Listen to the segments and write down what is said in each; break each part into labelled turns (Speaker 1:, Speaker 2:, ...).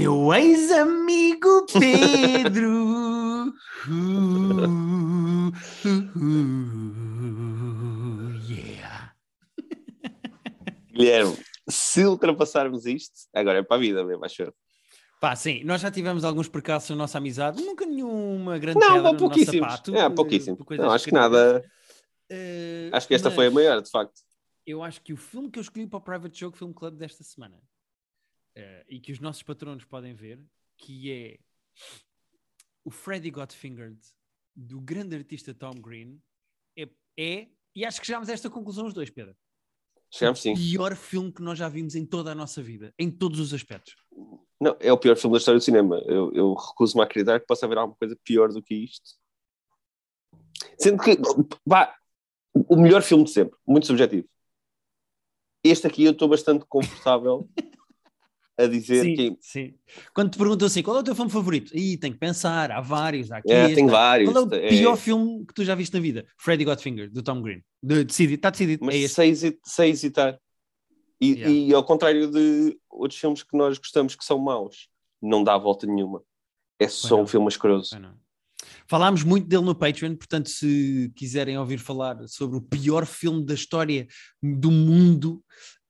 Speaker 1: Meu ex-amigo Pedro. Uh, uh, uh, yeah.
Speaker 2: Guilherme, se ultrapassarmos isto, agora é para a vida mesmo, acho.
Speaker 1: Pá, sim, nós já tivemos alguns percalços na nossa amizade, nunca nenhuma grande
Speaker 2: Não,
Speaker 1: pedra
Speaker 2: há
Speaker 1: no
Speaker 2: pouquíssimos.
Speaker 1: nosso sapato.
Speaker 2: É, pouquíssimos.
Speaker 1: coisas
Speaker 2: Não, acho que nada.
Speaker 1: Eh,
Speaker 2: Acho que esta foi a maior, de facto.
Speaker 1: Eu acho que o filme que eu escolhi para o Private Joke Film Club desta semana eh, e que os nossos patronos podem ver, que é o Freddy Got Fingered do grande artista Tom Green, é, é- e acho que chegámos a esta conclusão os dois, Pedro.
Speaker 2: Chegamos sim.
Speaker 1: pior filme que nós já vimos em toda a nossa vida, em todos os aspectos.
Speaker 2: Não, é o pior filme da história do cinema. Eu, eu recuso-me a acreditar que possa haver alguma coisa pior do que isto. Sendo que, vá, o melhor filme de sempre, muito subjetivo. Este aqui eu estou bastante confortável a dizer
Speaker 1: Sim,
Speaker 2: que.
Speaker 1: sim. Quando te perguntam assim, qual é o teu filme favorito? Ih, tenho que pensar, há vários, há aqui.
Speaker 2: É, tem vários.
Speaker 1: Qual é o
Speaker 2: é-
Speaker 1: pior filme que tu já viste na vida? Freddy Got Fingered, do Tom Green. De, decidido, está decidido.
Speaker 2: mas
Speaker 1: é
Speaker 2: sem, hesi- sem hesitar. E,
Speaker 1: Yeah.
Speaker 2: e ao contrário de outros filmes que nós gostamos que são maus, não dá a volta nenhuma. É só um filme asqueroso.
Speaker 1: Falámos muito dele no Patreon, portanto, se quiserem ouvir falar sobre o pior filme da história do mundo,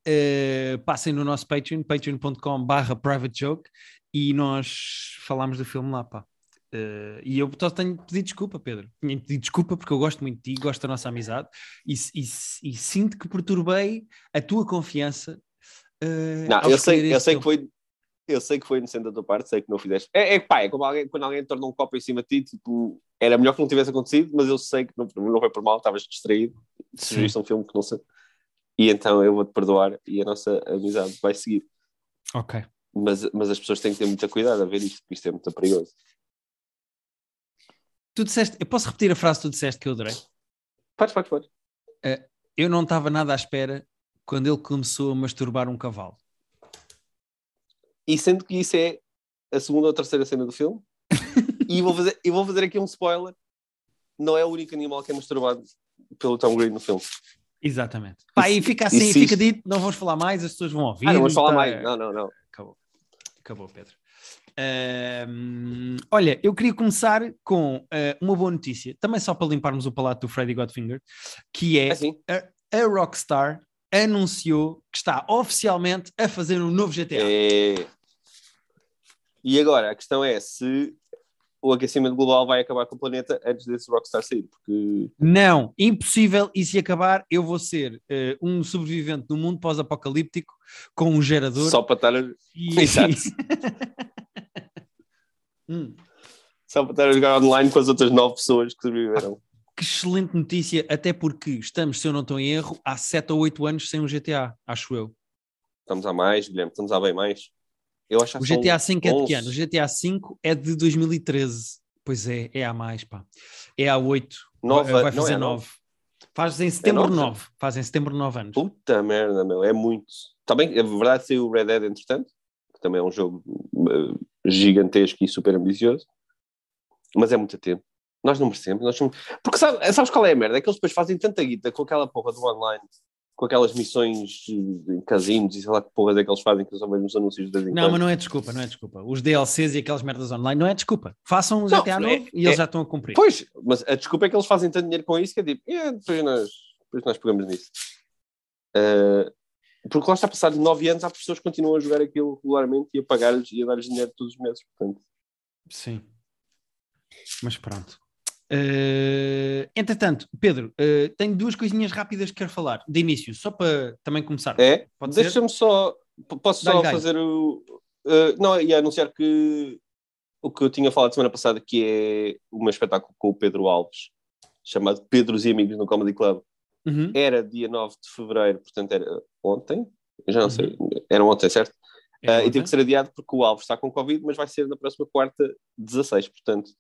Speaker 1: eh, passem no nosso Patreon, patreon.com/barra private joke, e nós falámos do filme lá, pá. Eh, e eu só tenho de pedir desculpa, Pedro. Tinha de pedir desculpa porque eu gosto muito de ti, gosto da nossa amizade e, e- e sinto que perturbei a tua confiança. eh,
Speaker 2: Não, eu sei, eu sei que foi. Eu sei que foi inocente da tua parte, sei que não fizeste. É, é pá, é como alguém, quando alguém torna um copo em cima de ti, tipo, era melhor que não tivesse acontecido, mas eu sei que não, não foi por mal, estavas distraído, sugeriste um filme que não sei. E então eu vou-te perdoar e a nossa amizade vai seguir.
Speaker 1: Ok.
Speaker 2: Mas, mas as pessoas têm que ter muito cuidado a ver isto, porque isto é muito perigoso.
Speaker 1: Tu disseste, eu posso repetir a frase que tu disseste que eu adorei?
Speaker 2: Podes, podes, podes.
Speaker 1: Eu não estava nada à espera quando ele começou a masturbar um cavalo.
Speaker 2: E sendo que isso é a segunda ou terceira cena do filme, e vou fazer, e vou fazer aqui um spoiler: não é o único animal que é masturbado pelo Tom Green no filme.
Speaker 1: Exatamente. Pá, e fica assim, fica dito, não vamos falar mais, as pessoas vão ouvir.
Speaker 2: Ah, não vamos falar
Speaker 1: tá-
Speaker 2: mais. Não, não, não.
Speaker 1: Acabou. Acabou, Pedro. Ahm, olha, eu queria começar com ah, uma boa notícia, também só para limparmos o palato do Freddy Godfinger, que é
Speaker 2: assim.
Speaker 1: a Rockstar anunciou que está oficialmente a fazer um novo GTA.
Speaker 2: É... E agora, a questão é se o aquecimento global vai acabar com o planeta antes desse Rockstar sair, porque
Speaker 1: Não, impossível. E se acabar, eu vou ser eh, um sobrevivente no mundo pós-apocalíptico com um gerador.
Speaker 2: só para estar, a-
Speaker 1: e...
Speaker 2: Exato.
Speaker 1: Hum,
Speaker 2: só para estar a jogar online com as outras nove pessoas que sobreviveram.
Speaker 1: que excelente notícia, até porque estamos, se eu não estou em erro, há 7 ou 8 anos sem um GTA, acho eu.
Speaker 2: Estamos a mais, Guilherme, estamos a bem mais. Eu acho
Speaker 1: O GTA V é de que
Speaker 2: 11.
Speaker 1: ano? O GTA V é de 2013. Pois é, é há mais, pá. É há 8.
Speaker 2: Nove
Speaker 1: vai, fazer
Speaker 2: não é
Speaker 1: 9. Faz em setembro
Speaker 2: nove?
Speaker 1: 9. Faz em setembro 9 anos.
Speaker 2: Puta merda, meu, é muito. Também, é verdade, saiu o Red Dead entretanto, que também é um jogo eh, gigantesco e super ambicioso, mas é muito tempo. Nós não merecemos, nós somos... Porque sabe- sabes qual é a merda? É que eles depois fazem tanta guita com aquela porra do online, com aquelas missões em casinos e sei lá que porras é que eles fazem, que são mesmo os anúncios em
Speaker 1: Não, mas não é desculpa, não é desculpa. Os DLCs e aquelas merdas online não é desculpa. Façam
Speaker 2: Não,
Speaker 1: GTA
Speaker 2: é-
Speaker 1: novo e eles
Speaker 2: é-
Speaker 1: já estão a cumprir.
Speaker 2: Pois, mas a desculpa é que eles fazem tanto dinheiro com isso que é tipo, "É, depois, nós, depois nós pegamos nisso. Eh, porque lá está passado nove anos, há pessoas que continuam a jogar aquilo regularmente e a pagar-lhes e a dar-lhes dinheiro todos os meses. Portanto,
Speaker 1: Sim. Mas pronto. Eh, entretanto, Pedro, eh, tenho duas coisinhas rápidas que quero falar. De início, só para também começar.
Speaker 2: é, deixa-me só, posso só fazer o. eh, não, ia anunciar que o que eu tinha falado semana passada, que é um espetáculo com o Pedro Alves, chamado Pedros e Amigos no Comedy Club.
Speaker 1: Uhum.
Speaker 2: Era dia 9 de fevereiro, portanto era ontem, já não
Speaker 1: Uhum.
Speaker 2: sei, era ontem, certo?
Speaker 1: É
Speaker 2: Ah, e
Speaker 1: ontem.
Speaker 2: teve que ser adiado porque o Alves está com Covid, mas vai ser na próxima quarta, 16. Portanto,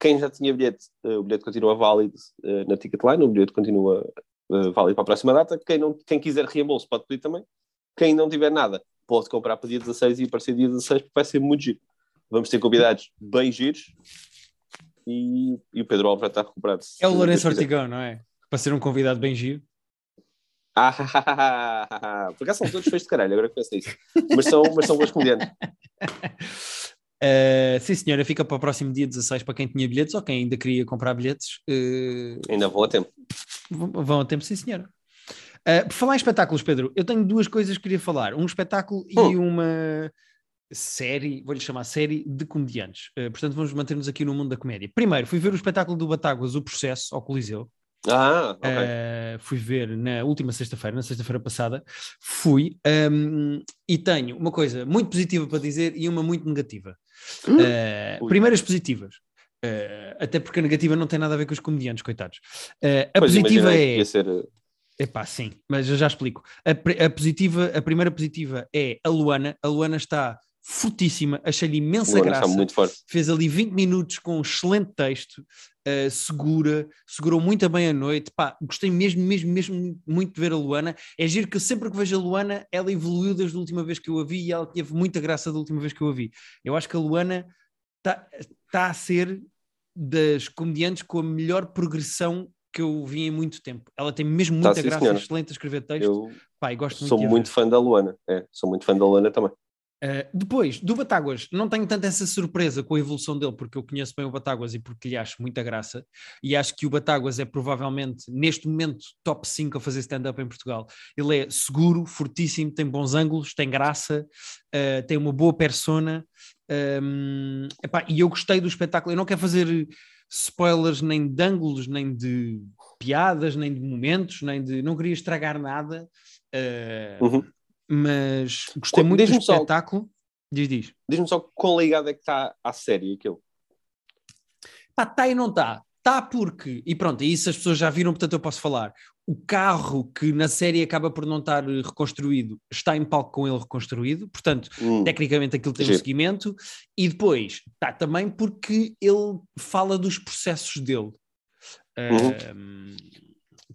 Speaker 2: quem já tinha bilhete, ah, o bilhete continua válido ah, na Ticketline, o bilhete continua ah, válido para a próxima data. Quem, não, quem quiser reembolso pode pedir também. Quem não tiver nada, pode comprar para dia 16 e aparecer dia 16, porque vai ser muito giro. Vamos ter convidados bem giros e, e o Pedro Alves já está recuperado.
Speaker 1: É o Lourenço. Ortigão, não é? Para ser um convidado bem giro.
Speaker 2: Ah, por acaso são todos feios de caralho, agora que penso nisso. Mas são, mas são bons comediantes.
Speaker 1: Uh, sim, senhora, fica para o próximo dia 16 para quem tinha bilhetes ou quem ainda queria comprar bilhetes. Uh,
Speaker 2: ainda vão a tempo.
Speaker 1: Vão a tempo, sim, senhora. Uh, por falar em espetáculos, Pedro, eu tenho duas coisas que queria falar: um espetáculo hum. e uma série, vou-lhe chamar série de comediantes. Portanto, vamos manter-nos aqui no mundo da comédia. Primeiro, fui ver o espetáculo do Batáguas, O Processo, ao Coliseu.
Speaker 2: Ah, ok.
Speaker 1: Uh, fui ver na última sexta-feira, na sexta-feira passada. Fui um, e tenho uma coisa muito positiva para dizer e uma muito negativa. Uh, primeiras positivas. Uh, até porque a negativa não tem nada a ver com os comediantes, coitados. Uh, a pois positiva é. Ser... Epá, sim, mas eu já explico. A, a, positiva, a primeira positiva é a Luana. A Luana está fortíssima, achei-lhe imensa Luana graça. Fez ali 20 minutos com um excelente texto, uh, segura, segurou muito bem a noite. Pá, gostei mesmo, mesmo, mesmo muito de ver a Luana. É giro que sempre que vejo a Luana, ela evoluiu desde a última vez que eu a vi e ela teve muita graça da última vez que eu a vi. Eu acho que a Luana está tá a ser das comediantes com a melhor progressão que eu vi em muito tempo. Ela tem mesmo muita tá, sim, graça, senhora. excelente a escrever texto. Eu Pá, gosto
Speaker 2: sou muito, muito fã da Luana. É, sou muito fã da Luana também.
Speaker 1: Uh, depois, do Batáguas, não tenho tanto essa surpresa com a evolução dele, porque eu conheço bem o Batáguas e porque lhe acho muita graça, e acho que o Batáguas é provavelmente, neste momento, top 5 a fazer stand-up em Portugal. Ele é seguro, fortíssimo, tem bons ângulos, tem graça, uh, tem uma boa persona, um, epá, e eu gostei do espetáculo. Eu não quero fazer spoilers nem de ângulos, nem de piadas, nem de momentos, nem de. Não queria estragar nada. Uh, uhum mas gostei muito do espetáculo. Só, diz, diz.
Speaker 2: Diz-me só quão ligado é que está à série aquilo.
Speaker 1: Pá, está e não está. Está porque, e pronto, isso as pessoas já viram, portanto eu posso falar. O carro que na série acaba por não estar reconstruído está em palco com ele reconstruído, portanto, hum, tecnicamente aquilo tem giro. um seguimento. E depois está também porque ele fala dos processos dele. Uhum. Uh,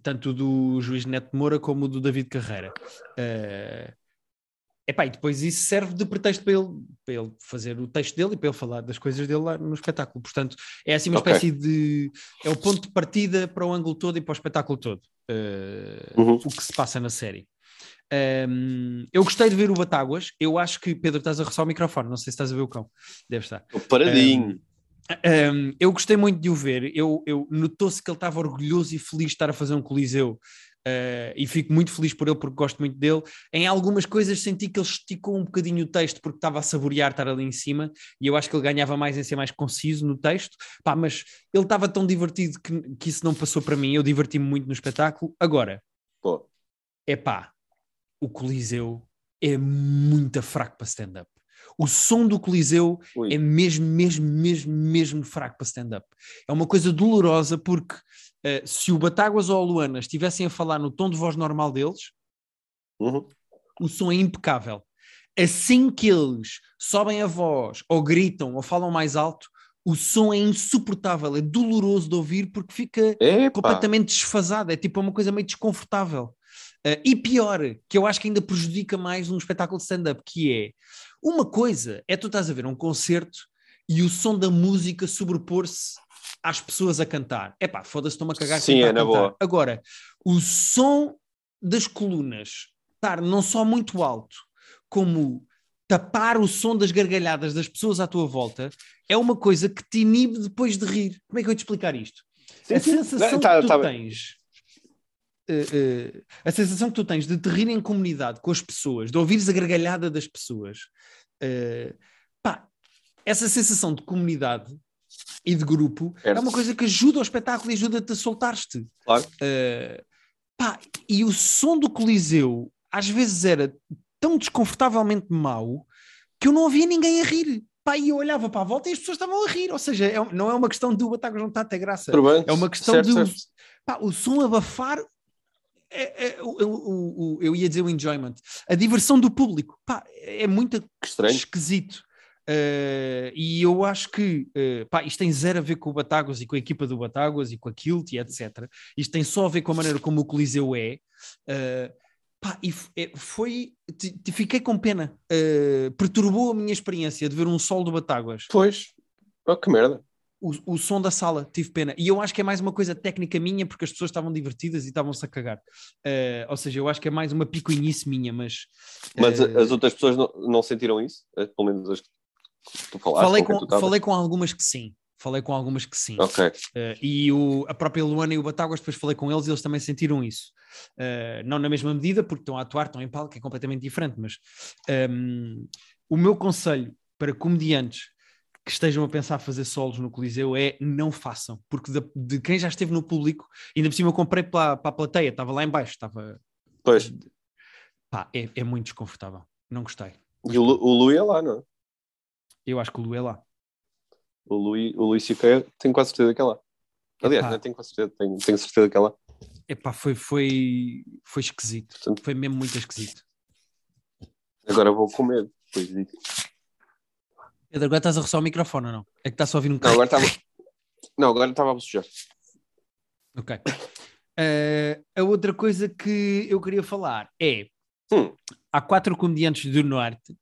Speaker 1: tanto do juiz Neto Moura como do David Carreira. Uh, Epá, e depois isso serve de pretexto para ele, para ele fazer o texto dele e para ele falar das coisas dele lá no espetáculo. Portanto, é assim uma okay. espécie de. É o ponto de partida para o ângulo todo e para o espetáculo todo. Uh, uhum. O que se passa na série. Um, eu gostei de ver o Batáguas. Eu acho que, Pedro, estás a roçar o microfone. Não sei se estás a ver o cão. Deve estar.
Speaker 2: O paradinho.
Speaker 1: Um, um, eu gostei muito de o ver. Eu, eu notou-se que ele estava orgulhoso e feliz de estar a fazer um coliseu Uh, e fico muito feliz por ele porque gosto muito dele. Em algumas coisas senti que ele esticou um bocadinho o texto porque estava a saborear estar ali em cima e eu acho que ele ganhava mais em ser mais conciso no texto. Pá, mas ele estava tão divertido que, que isso não passou para mim. Eu diverti-me muito no espetáculo. Agora, é pá, o Coliseu é muito fraco para stand-up. O som do Coliseu Ui. é mesmo, mesmo, mesmo, mesmo fraco para stand-up. É uma coisa dolorosa porque uh, se o Batáguas ou a Luana estivessem a falar no tom de voz normal deles, uhum. o som é impecável. Assim que eles sobem a voz, ou gritam, ou falam mais alto, o som é insuportável, é doloroso de ouvir porque fica Epa. completamente desfasado, é tipo uma coisa meio desconfortável. Uh, e pior, que eu acho que ainda prejudica mais um espetáculo de stand-up, que é uma coisa é tu estás a ver um concerto e o som da música sobrepor-se às pessoas a cantar. É pá, foda-se, estou-me a cagar
Speaker 2: Sim, é na boa.
Speaker 1: Agora, o som das colunas estar não só muito alto, como tapar o som das gargalhadas das pessoas à tua volta, é uma coisa que te inibe depois de rir. Como é que eu vou te explicar isto? Sim, a sensação tá, que tu tá tens. Uh, uh, a sensação que tu tens de te rir em comunidade com as pessoas, de ouvires a gargalhada das pessoas, uh, pá, essa sensação de comunidade e de grupo é uma coisa que ajuda ao espetáculo e ajuda-te a soltar-te.
Speaker 2: Claro.
Speaker 1: Uh, pá, e o som do Coliseu às vezes era tão desconfortavelmente mau que eu não ouvia ninguém a rir. Pá, e eu olhava para a volta e as pessoas estavam a rir. Ou seja, é, não é uma questão de o Batagas não estar a ter graça. É uma questão certo, de certo. Pá, o som abafar. É, é, o, o, o, eu ia dizer o enjoyment, a diversão do público, pá, é muito esquisito. Uh, e eu acho que uh, pá, isto tem zero a ver com o Batáguas e com a equipa do Batáguas e com a Kilt e etc. Isto tem só a ver com a maneira como o Coliseu é. Uh, pá, e é, foi. Te, te fiquei com pena. perturbou a minha experiência de ver um sol do Batáguas.
Speaker 2: Pois, oh, que merda.
Speaker 1: O, o som da sala, tive pena. E eu acho que é mais uma coisa técnica minha, porque as pessoas estavam divertidas e estavam-se a cagar. ou seja, eu acho que é mais uma picuinice minha, mas.
Speaker 2: Mas as outras pessoas não, não sentiram isso? Pelo menos as que Tu falaste
Speaker 1: Falei
Speaker 2: com
Speaker 1: com,
Speaker 2: tu
Speaker 1: falei com algumas que sim. Falei com algumas que sim.
Speaker 2: Ok.
Speaker 1: Uh, e o, a própria Luana e o Batáguas, depois falei com eles e eles também sentiram isso. Uh, não na mesma medida, porque estão a atuar, estão em palco, é completamente diferente, mas um, o meu conselho para comediantes que estejam a pensar fazer solos no Coliseu é não façam, porque de, de quem já esteve no público, ainda por cima eu comprei para, para a plateia, estava lá em baixo, estava...
Speaker 2: Pois.
Speaker 1: Pá, é, é muito desconfortável, não gostei.
Speaker 2: E o, Lu- o Lui é lá, não é?
Speaker 1: Eu acho que o Lu é lá.
Speaker 2: O Lui, o Lui C.K. tenho quase certeza que é lá. Aliás,
Speaker 1: Epá.
Speaker 2: não tenho quase certeza, tenho, tenho certeza que é lá.
Speaker 1: Epá, foi, foi, foi esquisito,
Speaker 2: Portanto-
Speaker 1: foi mesmo muito esquisito.
Speaker 2: Agora vou com medo. Depois disso.
Speaker 1: Pedro, agora estás a roçar o microfone ou não? É que está só a ouvir um
Speaker 2: Não, agora estava. Não, agora estava a bocejar.
Speaker 1: Ok. Eh, a outra coisa que eu queria falar é:
Speaker 2: Hum.
Speaker 1: há quatro comediantes do Norte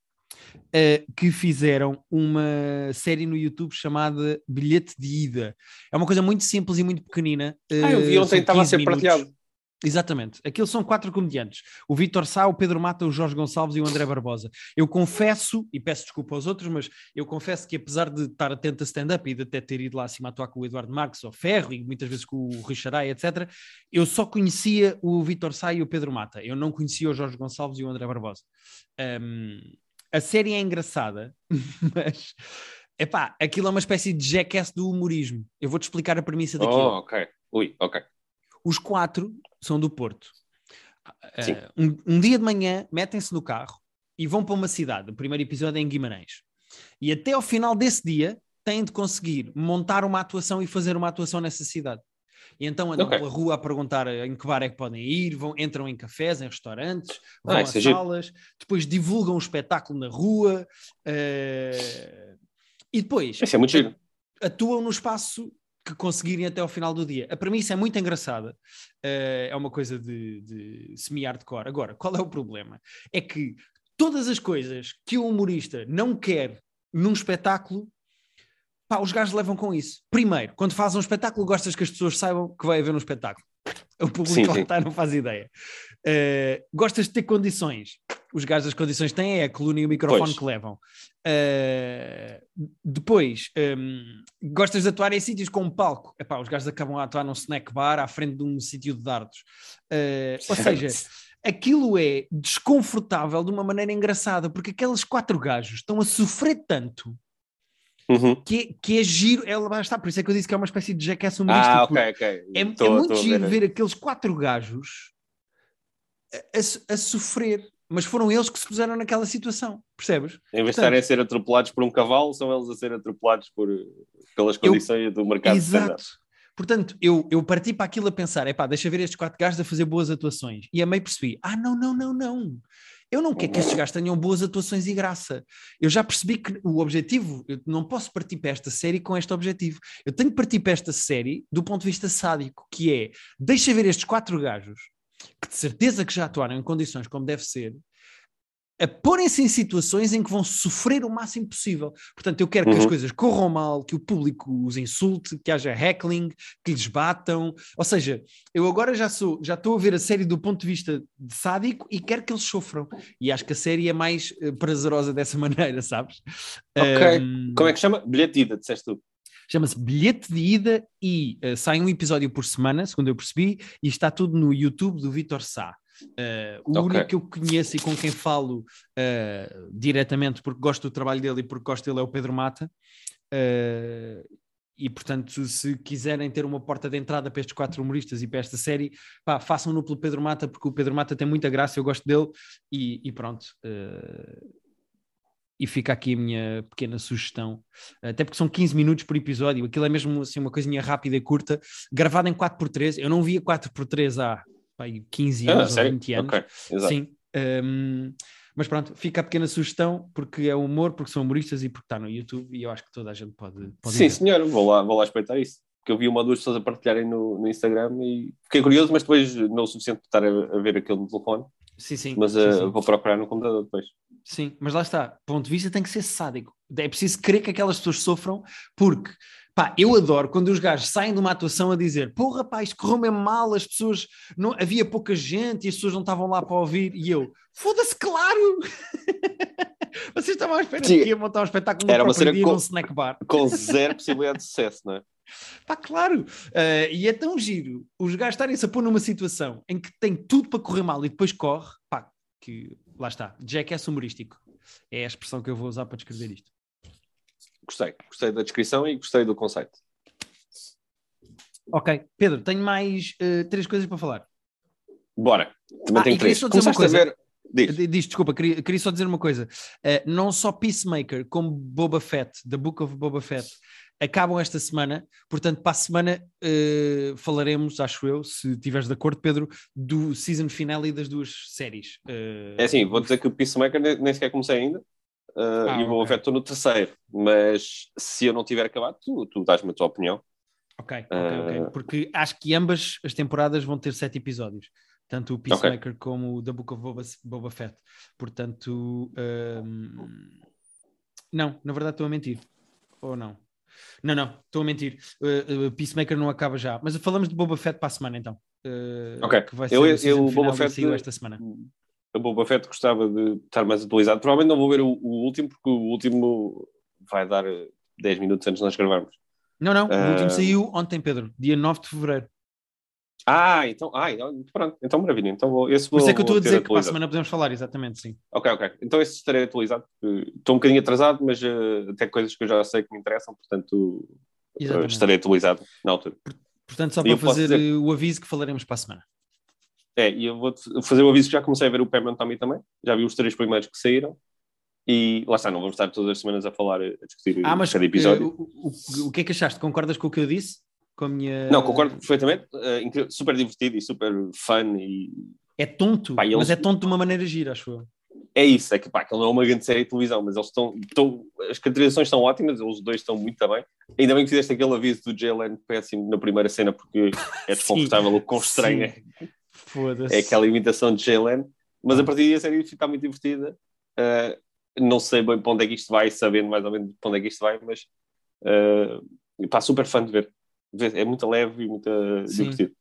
Speaker 1: eh, que fizeram uma série no YouTube chamada Bilhete de Ida. É uma coisa muito simples e muito pequenina.
Speaker 2: Ah, eu vi
Speaker 1: eh,
Speaker 2: ontem, estava a
Speaker 1: 15
Speaker 2: ser
Speaker 1: minutos.
Speaker 2: partilhado.
Speaker 1: Exatamente. Aqueles são quatro comediantes. O Vitor Sá, o Pedro Mata, o Jorge Gonçalves e o André Barbosa. Eu confesso, e peço desculpa aos outros, mas eu confesso que apesar de estar atento a stand-up e de até ter ido lá acima a atuar com o Eduardo Marques ou Ferro e muitas vezes com o Rui Xarai, etc., eu só conhecia o Vitor Sá e o Pedro Mata. Eu não conhecia o Jorge Gonçalves e o André Barbosa. Um, a série é engraçada, mas... Epá, aquilo é uma espécie de jackass do humorismo. Eu vou-te explicar a premissa daquilo.
Speaker 2: Oh, ok. Ui, ok.
Speaker 1: Os quatro são do Porto. Uh, um, um dia de manhã metem-se no carro e vão para uma cidade. O primeiro episódio é em Guimarães. E até ao final desse dia têm de conseguir montar uma atuação e fazer uma atuação nessa cidade. E então andam
Speaker 2: Ok.
Speaker 1: pela rua a perguntar em que bar é que podem ir, vão, entram em cafés, em restaurantes, vão
Speaker 2: Ah,
Speaker 1: a
Speaker 2: isso é giro.
Speaker 1: salas, depois divulgam o espetáculo na rua uh, e depois
Speaker 2: Isso é muito giro.
Speaker 1: atuam no espaço que conseguirem até ao final do dia. A premissa é muito engraçada, eh, é uma coisa de, de semi-hardcore. Agora, qual é o problema? É que todas as coisas que o humorista não quer num espetáculo, pá, os gajos levam com isso. Primeiro, quando fazem um espetáculo, gostas que as pessoas saibam que vai haver um espetáculo. O público
Speaker 2: Sim,
Speaker 1: lá
Speaker 2: sim.
Speaker 1: está não faz ideia. Eh, gostas de ter condições. Os gajos das condições têm é a coluna e o microfone
Speaker 2: Pois.
Speaker 1: que levam. Eh, depois, hum, gostas de atuar em sítios com um palco. Epá, os gajos acabam a atuar num snack bar à frente de um sítio de dardos. Eh, ou seja, aquilo é desconfortável de uma maneira engraçada, porque aqueles quatro gajos estão a sofrer tanto
Speaker 2: Uhum.
Speaker 1: que, é- que é giro. Ela vai estar, por isso é que eu disse que é uma espécie de jackass humorístico.
Speaker 2: Ah, ok, ok.
Speaker 1: É,
Speaker 2: Tô-
Speaker 1: é muito giro
Speaker 2: ver.
Speaker 1: aqueles quatro gajos a, a- a sofrer, mas foram eles que se puseram naquela situação, percebes?
Speaker 2: Em vez de estarem a ser atropelados por um cavalo, são eles a ser atropelados por, pelas condições do mercado.
Speaker 1: Exato. Portanto, eu, eu parti para aquilo a pensar: epá, deixa ver estes quatro gajos a fazer boas atuações. E a meio percebi: ah, não, não, não, não. Eu não quero que estes gajos tenham boas atuações e graça. Eu já percebi que o objetivo, eu não posso partir para esta série com este objetivo. Eu tenho que partir para esta série do ponto de vista sádico, que é deixa ver estes quatro gajos, que de certeza que já atuaram em condições como deve ser, a porem-se em situações em que vão sofrer o máximo possível. Portanto, eu quero que as
Speaker 2: Uhum.
Speaker 1: coisas corram mal, que o público os insulte, que haja heckling, que lhes batam. Ou seja, eu agora já sou, já estou a ver a série do ponto de vista de sádico e quero que eles sofram. E acho que a série é mais eh, prazerosa dessa maneira, sabes?
Speaker 2: Ok.
Speaker 1: Um,
Speaker 2: Como é que chama? Bilhete de ida, disseste tu.
Speaker 1: Chama-se Bilhete de Ida e eh, sai um episódio por semana, segundo eu percebi, e está tudo no YouTube do Vitor Sá. Eh, o
Speaker 2: Ok.
Speaker 1: único que eu conheço e com quem falo eh, diretamente porque gosto do trabalho dele e porque gosto dele é o Pedro Mata. Eh, e portanto, se quiserem ter uma porta de entrada para estes quatro humoristas e para esta série, pá, façam-no pelo Pedro Mata, porque o Pedro Mata tem muita graça, eu gosto dele, e, e pronto. e fica aqui a minha pequena sugestão, até porque são 15 minutos por episódio, aquilo é mesmo assim, uma coisinha rápida e curta, gravada em 4x3. Eu não via 4x3 há pá, aí 15
Speaker 2: Ah,
Speaker 1: anos ou
Speaker 2: sério?
Speaker 1: 20 anos.
Speaker 2: Ok, exato.
Speaker 1: Sim. Hum, mas pronto, fica a pequena sugestão, porque é humor, porque são humoristas e porque está no YouTube, e eu acho que toda a gente pode, pode
Speaker 2: Sim,
Speaker 1: ver.
Speaker 2: senhor, vou lá, vou lá espreitar isso. Porque eu vi uma ou duas pessoas a partilharem no, no Instagram e fiquei curioso, mas depois não o suficiente para estar a, a ver aquilo no telefone.
Speaker 1: Sim, sim.
Speaker 2: Mas
Speaker 1: sim,
Speaker 2: eh,
Speaker 1: sim.
Speaker 2: vou procurar no computador depois.
Speaker 1: Sim, mas lá está. Ponto de vista tem que ser sádico. É preciso querer que aquelas pessoas sofram, porque pá, eu adoro quando os gajos saem de uma atuação a dizer: porra, pá, isto correu mesmo mal, as pessoas não havia pouca gente e as pessoas não estavam lá para ouvir. E eu, foda-se, claro! Vocês estavam à espera
Speaker 2: Sim.
Speaker 1: que ia montar um espetáculo
Speaker 2: Era uma cena
Speaker 1: dia
Speaker 2: com-
Speaker 1: num snack bar.
Speaker 2: Com zero possibilidade de sucesso, não é?
Speaker 1: Pá, claro. Eh, e é tão giro os gajos estarem-se a pôr numa situação em que tem tudo para correr mal e depois corre, pá, que lá está. Jackass humorístico. É a expressão que eu vou usar para descrever isto.
Speaker 2: Gostei. Gostei da descrição e gostei do conceito.
Speaker 1: Ok, Pedro, tenho mais eh, três coisas para falar.
Speaker 2: Bora. Também
Speaker 1: Ah,
Speaker 2: tenho três. Começaste a ver... Diz.
Speaker 1: Diz, desculpa, queria, queria só dizer uma coisa. Eh, não só Peacemaker como Boba Fett, The Book of Boba Fett, acabam esta semana, portanto, para a semana eh, falaremos, acho eu, se estiveres de acordo, Pedro, do season finale das duas séries. Eh,
Speaker 2: É assim, vou dizer que o Peacemaker nem, nem sequer comecei ainda. uh,
Speaker 1: Ah,
Speaker 2: e o Boba. Fett estou no terceiro. Mas se eu não tiver acabado, tu, tu dás-me a tua opinião.
Speaker 1: Ok, ok, ok. Porque acho que ambas as temporadas vão ter sete episódios. Tanto o Peacemaker como o The Book of Boba, Boba Fett. Portanto, ehm, não, na verdade estou a mentir. Ou não? Não, não, estou a mentir. Uh, uh, Peacemaker não acaba já. Mas falamos de Boba Fett para a semana então. Uh,
Speaker 2: Ok.
Speaker 1: Que vai
Speaker 2: Eu-
Speaker 1: ser
Speaker 2: eu-
Speaker 1: o season
Speaker 2: o Boba Fett-
Speaker 1: saiu esta semana.
Speaker 2: O Boba Fett gostava de estar mais atualizado. Provavelmente não vou ver o, o último, porque o último vai dar uh, 10 minutos antes de nós gravarmos.
Speaker 1: Não, não, o último saiu ontem, Pedro, dia 9 de fevereiro.
Speaker 2: Ah, então, ah, então, pronto, então maravilha. Então vou, esse
Speaker 1: Por isso é que eu estou a dizer que para a semana podemos falar, exatamente, sim.
Speaker 2: Ok, ok. Então esse estarei atualizado. porque Estou um bocadinho atrasado, mas uh, até coisas que eu já sei que me interessam, portanto
Speaker 1: Exatamente.
Speaker 2: estarei atualizado na altura.
Speaker 1: Portanto, só para fazer
Speaker 2: dizer-
Speaker 1: o aviso que falaremos para a semana.
Speaker 2: É, e eu vou fazer o aviso que já comecei a ver o Pam Tommy também. Já vi os três primeiros que saíram. E lá está, não vamos estar todas as semanas a falar, a discutir
Speaker 1: Ah, mas
Speaker 2: cada episódio.
Speaker 1: uh, o, o- o que é que achaste? Concordas com o que eu disse? Com a minha...
Speaker 2: Não, concordo perfeitamente. Uh, super divertido e super fun. E
Speaker 1: É tonto,
Speaker 2: Pá, eles-
Speaker 1: mas é tonto de uma maneira gira, acho eu.
Speaker 2: é isso, é que pá, aquilo não é uma grande série de televisão, mas eles estão. estão as caracterizações são ótimas, eles dois estão muito bem. Ainda bem que fizeste aquele aviso do Jalen péssimo na primeira cena, porque é desconfortável o quão estranho é.
Speaker 1: Foda-se.
Speaker 2: é aquela imitação de Jalen, mas a partir daí a série fica muito divertida. Uh, não sei bem para onde é que isto vai, sabendo mais ou menos para onde é que isto vai, mas uh, pá, super fã de ver. É muito leve e muito
Speaker 1: Sim.
Speaker 2: divertido.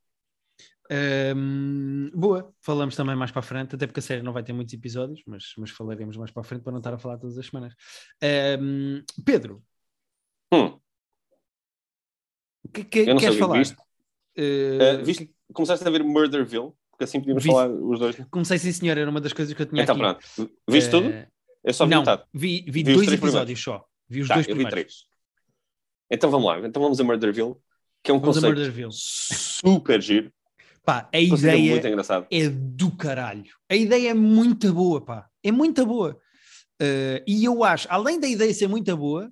Speaker 1: Hum, boa, falamos também mais para a frente, até porque a série não vai ter muitos episódios, mas, mas falaremos mais para a frente para não estar a falar todas as semanas. Hum, Pedro,
Speaker 2: Hum,
Speaker 1: que, que,
Speaker 2: eu não sei
Speaker 1: queres
Speaker 2: o que
Speaker 1: falar?
Speaker 2: viste.
Speaker 1: Uh,
Speaker 2: Uh, viste. Começaste a ver Murderville, porque assim podíamos
Speaker 1: Vi-
Speaker 2: falar os dois.
Speaker 1: Comecei sim, senhor, era uma das coisas que eu tinha
Speaker 2: Então
Speaker 1: aqui.
Speaker 2: pronto. Viste
Speaker 1: Uh,
Speaker 2: tudo? Eu só vi
Speaker 1: não,
Speaker 2: metade.
Speaker 1: vi, vi,
Speaker 2: Vi
Speaker 1: dois episódios só. Vi os
Speaker 2: Tá,
Speaker 1: dois primeiros.
Speaker 2: Então vamos lá. Então vamos a Murderville, que é um
Speaker 1: Vamos
Speaker 2: conceito super giro.
Speaker 1: Pá, a
Speaker 2: Conceito
Speaker 1: ideia é do caralho. A ideia é muito boa, pá. É muito boa. Uh, e eu acho, além da ideia ser muito boa,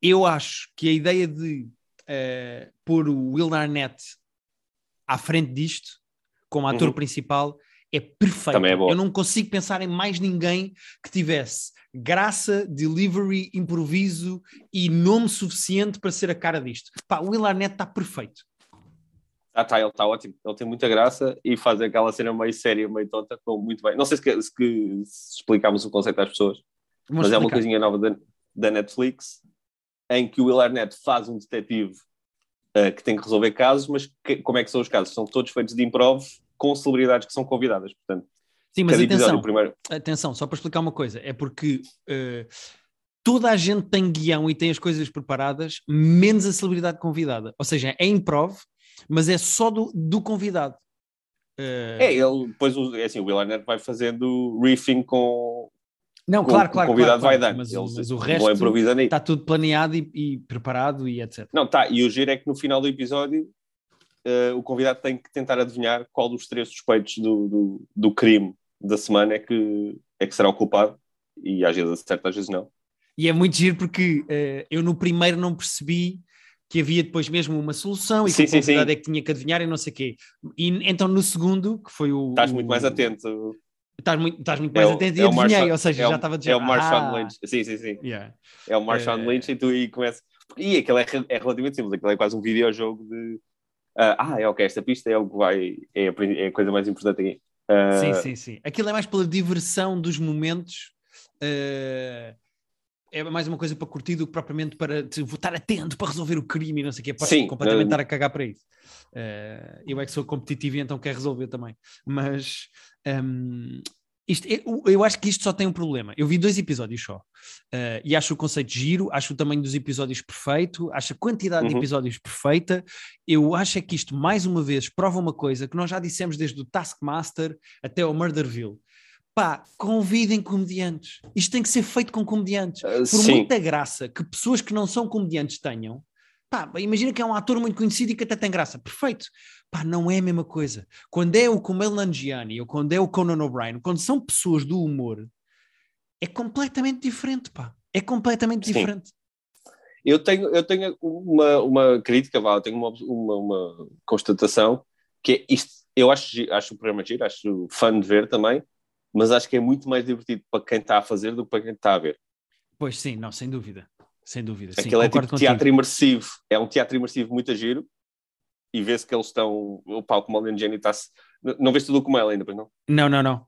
Speaker 1: eu acho que a ideia de uh, pôr o Will Arnett à frente disto, como ator
Speaker 2: Uhum.
Speaker 1: principal, é perfeito.
Speaker 2: É.
Speaker 1: Eu não consigo pensar em mais ninguém que tivesse graça, delivery, improviso e nome suficiente para ser a cara disto. Pá, o Will Arnett está perfeito.
Speaker 2: Ah, tá, ele está ótimo. Ele tem muita graça e faz aquela cena meio séria, meio tonta, com muito bem. Não sei se, se, se explicámos o conceito às pessoas,
Speaker 1: Vamos
Speaker 2: mas é uma
Speaker 1: explicar.
Speaker 2: coisinha nova da, da Netflix, em que o Will Arnett faz um detetive uh, que tem que resolver casos, mas que- como é que são os casos? São todos feitos de improv com celebridades que são convidadas. Portanto,
Speaker 1: Sim, mas atenção,
Speaker 2: o primeiro...
Speaker 1: atenção, só para explicar uma coisa, é porque eh, toda a gente tem guião e tem as coisas preparadas, menos a celebridade convidada. Ou seja, é improv, mas é só do, do convidado. Eh,
Speaker 2: É, ele depois, o- é assim, o Will Arnett vai fazendo riffing com,
Speaker 1: não,
Speaker 2: com
Speaker 1: claro,
Speaker 2: o
Speaker 1: claro,
Speaker 2: convidado
Speaker 1: claro,
Speaker 2: vai
Speaker 1: claro,
Speaker 2: dando.
Speaker 1: mas,
Speaker 2: Eles
Speaker 1: mas o resto está tudo planeado e, e preparado e etc.
Speaker 2: Não, tá, e o giro é que no final do episódio eh, o convidado tem que tentar adivinhar qual dos três suspeitos do, do, do crime da semana é que, é que será o culpado. E às vezes acerta, às vezes não.
Speaker 1: E é muito giro porque eh, eu no primeiro não percebi que havia depois mesmo uma solução e
Speaker 2: Sim,
Speaker 1: que
Speaker 2: sim,
Speaker 1: convidado
Speaker 2: sim.
Speaker 1: é que tinha que adivinhar e não sei o quê. E então no segundo, que foi o...
Speaker 2: Estás
Speaker 1: o-
Speaker 2: muito mais atento.
Speaker 1: Estás muito, estás muito
Speaker 2: É
Speaker 1: mais
Speaker 2: o-
Speaker 1: atento
Speaker 2: é
Speaker 1: e adivinhei,
Speaker 2: Marshawn-
Speaker 1: ou seja,
Speaker 2: é
Speaker 1: já estava a dizer.
Speaker 2: É o Marshawn
Speaker 1: ah,
Speaker 2: Lynch. Sim, sim, sim.
Speaker 1: yeah.
Speaker 2: É o Marshawn
Speaker 1: Eh,
Speaker 2: Lynch e tu aí começas. E aquele é, é relativamente simples, aquele é quase um videojogo de. Ah, ah, é ok, esta pista é o que vai. É a, é a coisa mais importante aqui. Ah,
Speaker 1: Sim, sim, sim. Aquilo é mais pela diversão dos momentos. eh, é mais uma coisa para curtir do que propriamente para te- estar atento para resolver o crime e não sei o quê. Podes
Speaker 2: Sim,
Speaker 1: completamente estar a cagar para isso. Eh, eu é que sou competitivo e então quero resolver também. Mas, ehm, Isto, eu, eu acho que isto só tem um problema. Eu vi dois episódios só. Uh, e acho o conceito giro, acho o tamanho dos episódios perfeito, acho a quantidade uhum. de episódios perfeita. Eu acho é que isto, mais uma vez, prova uma coisa que nós já dissemos desde o Taskmaster até o Murderville. Pá, convidem comediantes. Isto tem que ser feito com comediantes. Uh, Por sim. muita graça que pessoas que não são comediantes tenham, Pá, imagina que é um ator muito conhecido e que até tem graça. Perfeito. Pá, não é a mesma coisa. Quando é o Kumail Nanjiani ou quando é o Conan O'Brien, quando são pessoas do humor, é completamente diferente, pá. É completamente Sim. diferente.
Speaker 2: Eu tenho, eu tenho uma, uma crítica, vá, eu tenho uma, uma, uma, constatação, que é isto, eu acho, acho o programa giro, acho fã de ver também, mas acho que é muito mais divertido para quem está a fazer do que para quem está a ver.
Speaker 1: Pois sim, não, sem dúvida sem dúvida.
Speaker 2: Aquilo é tipo contigo. teatro imersivo, é um teatro imersivo muito giro e vê-se que eles estão. O palco Molden Jenny está-se. Não vês tudo como ela ainda, pois não?
Speaker 1: Não, não, não.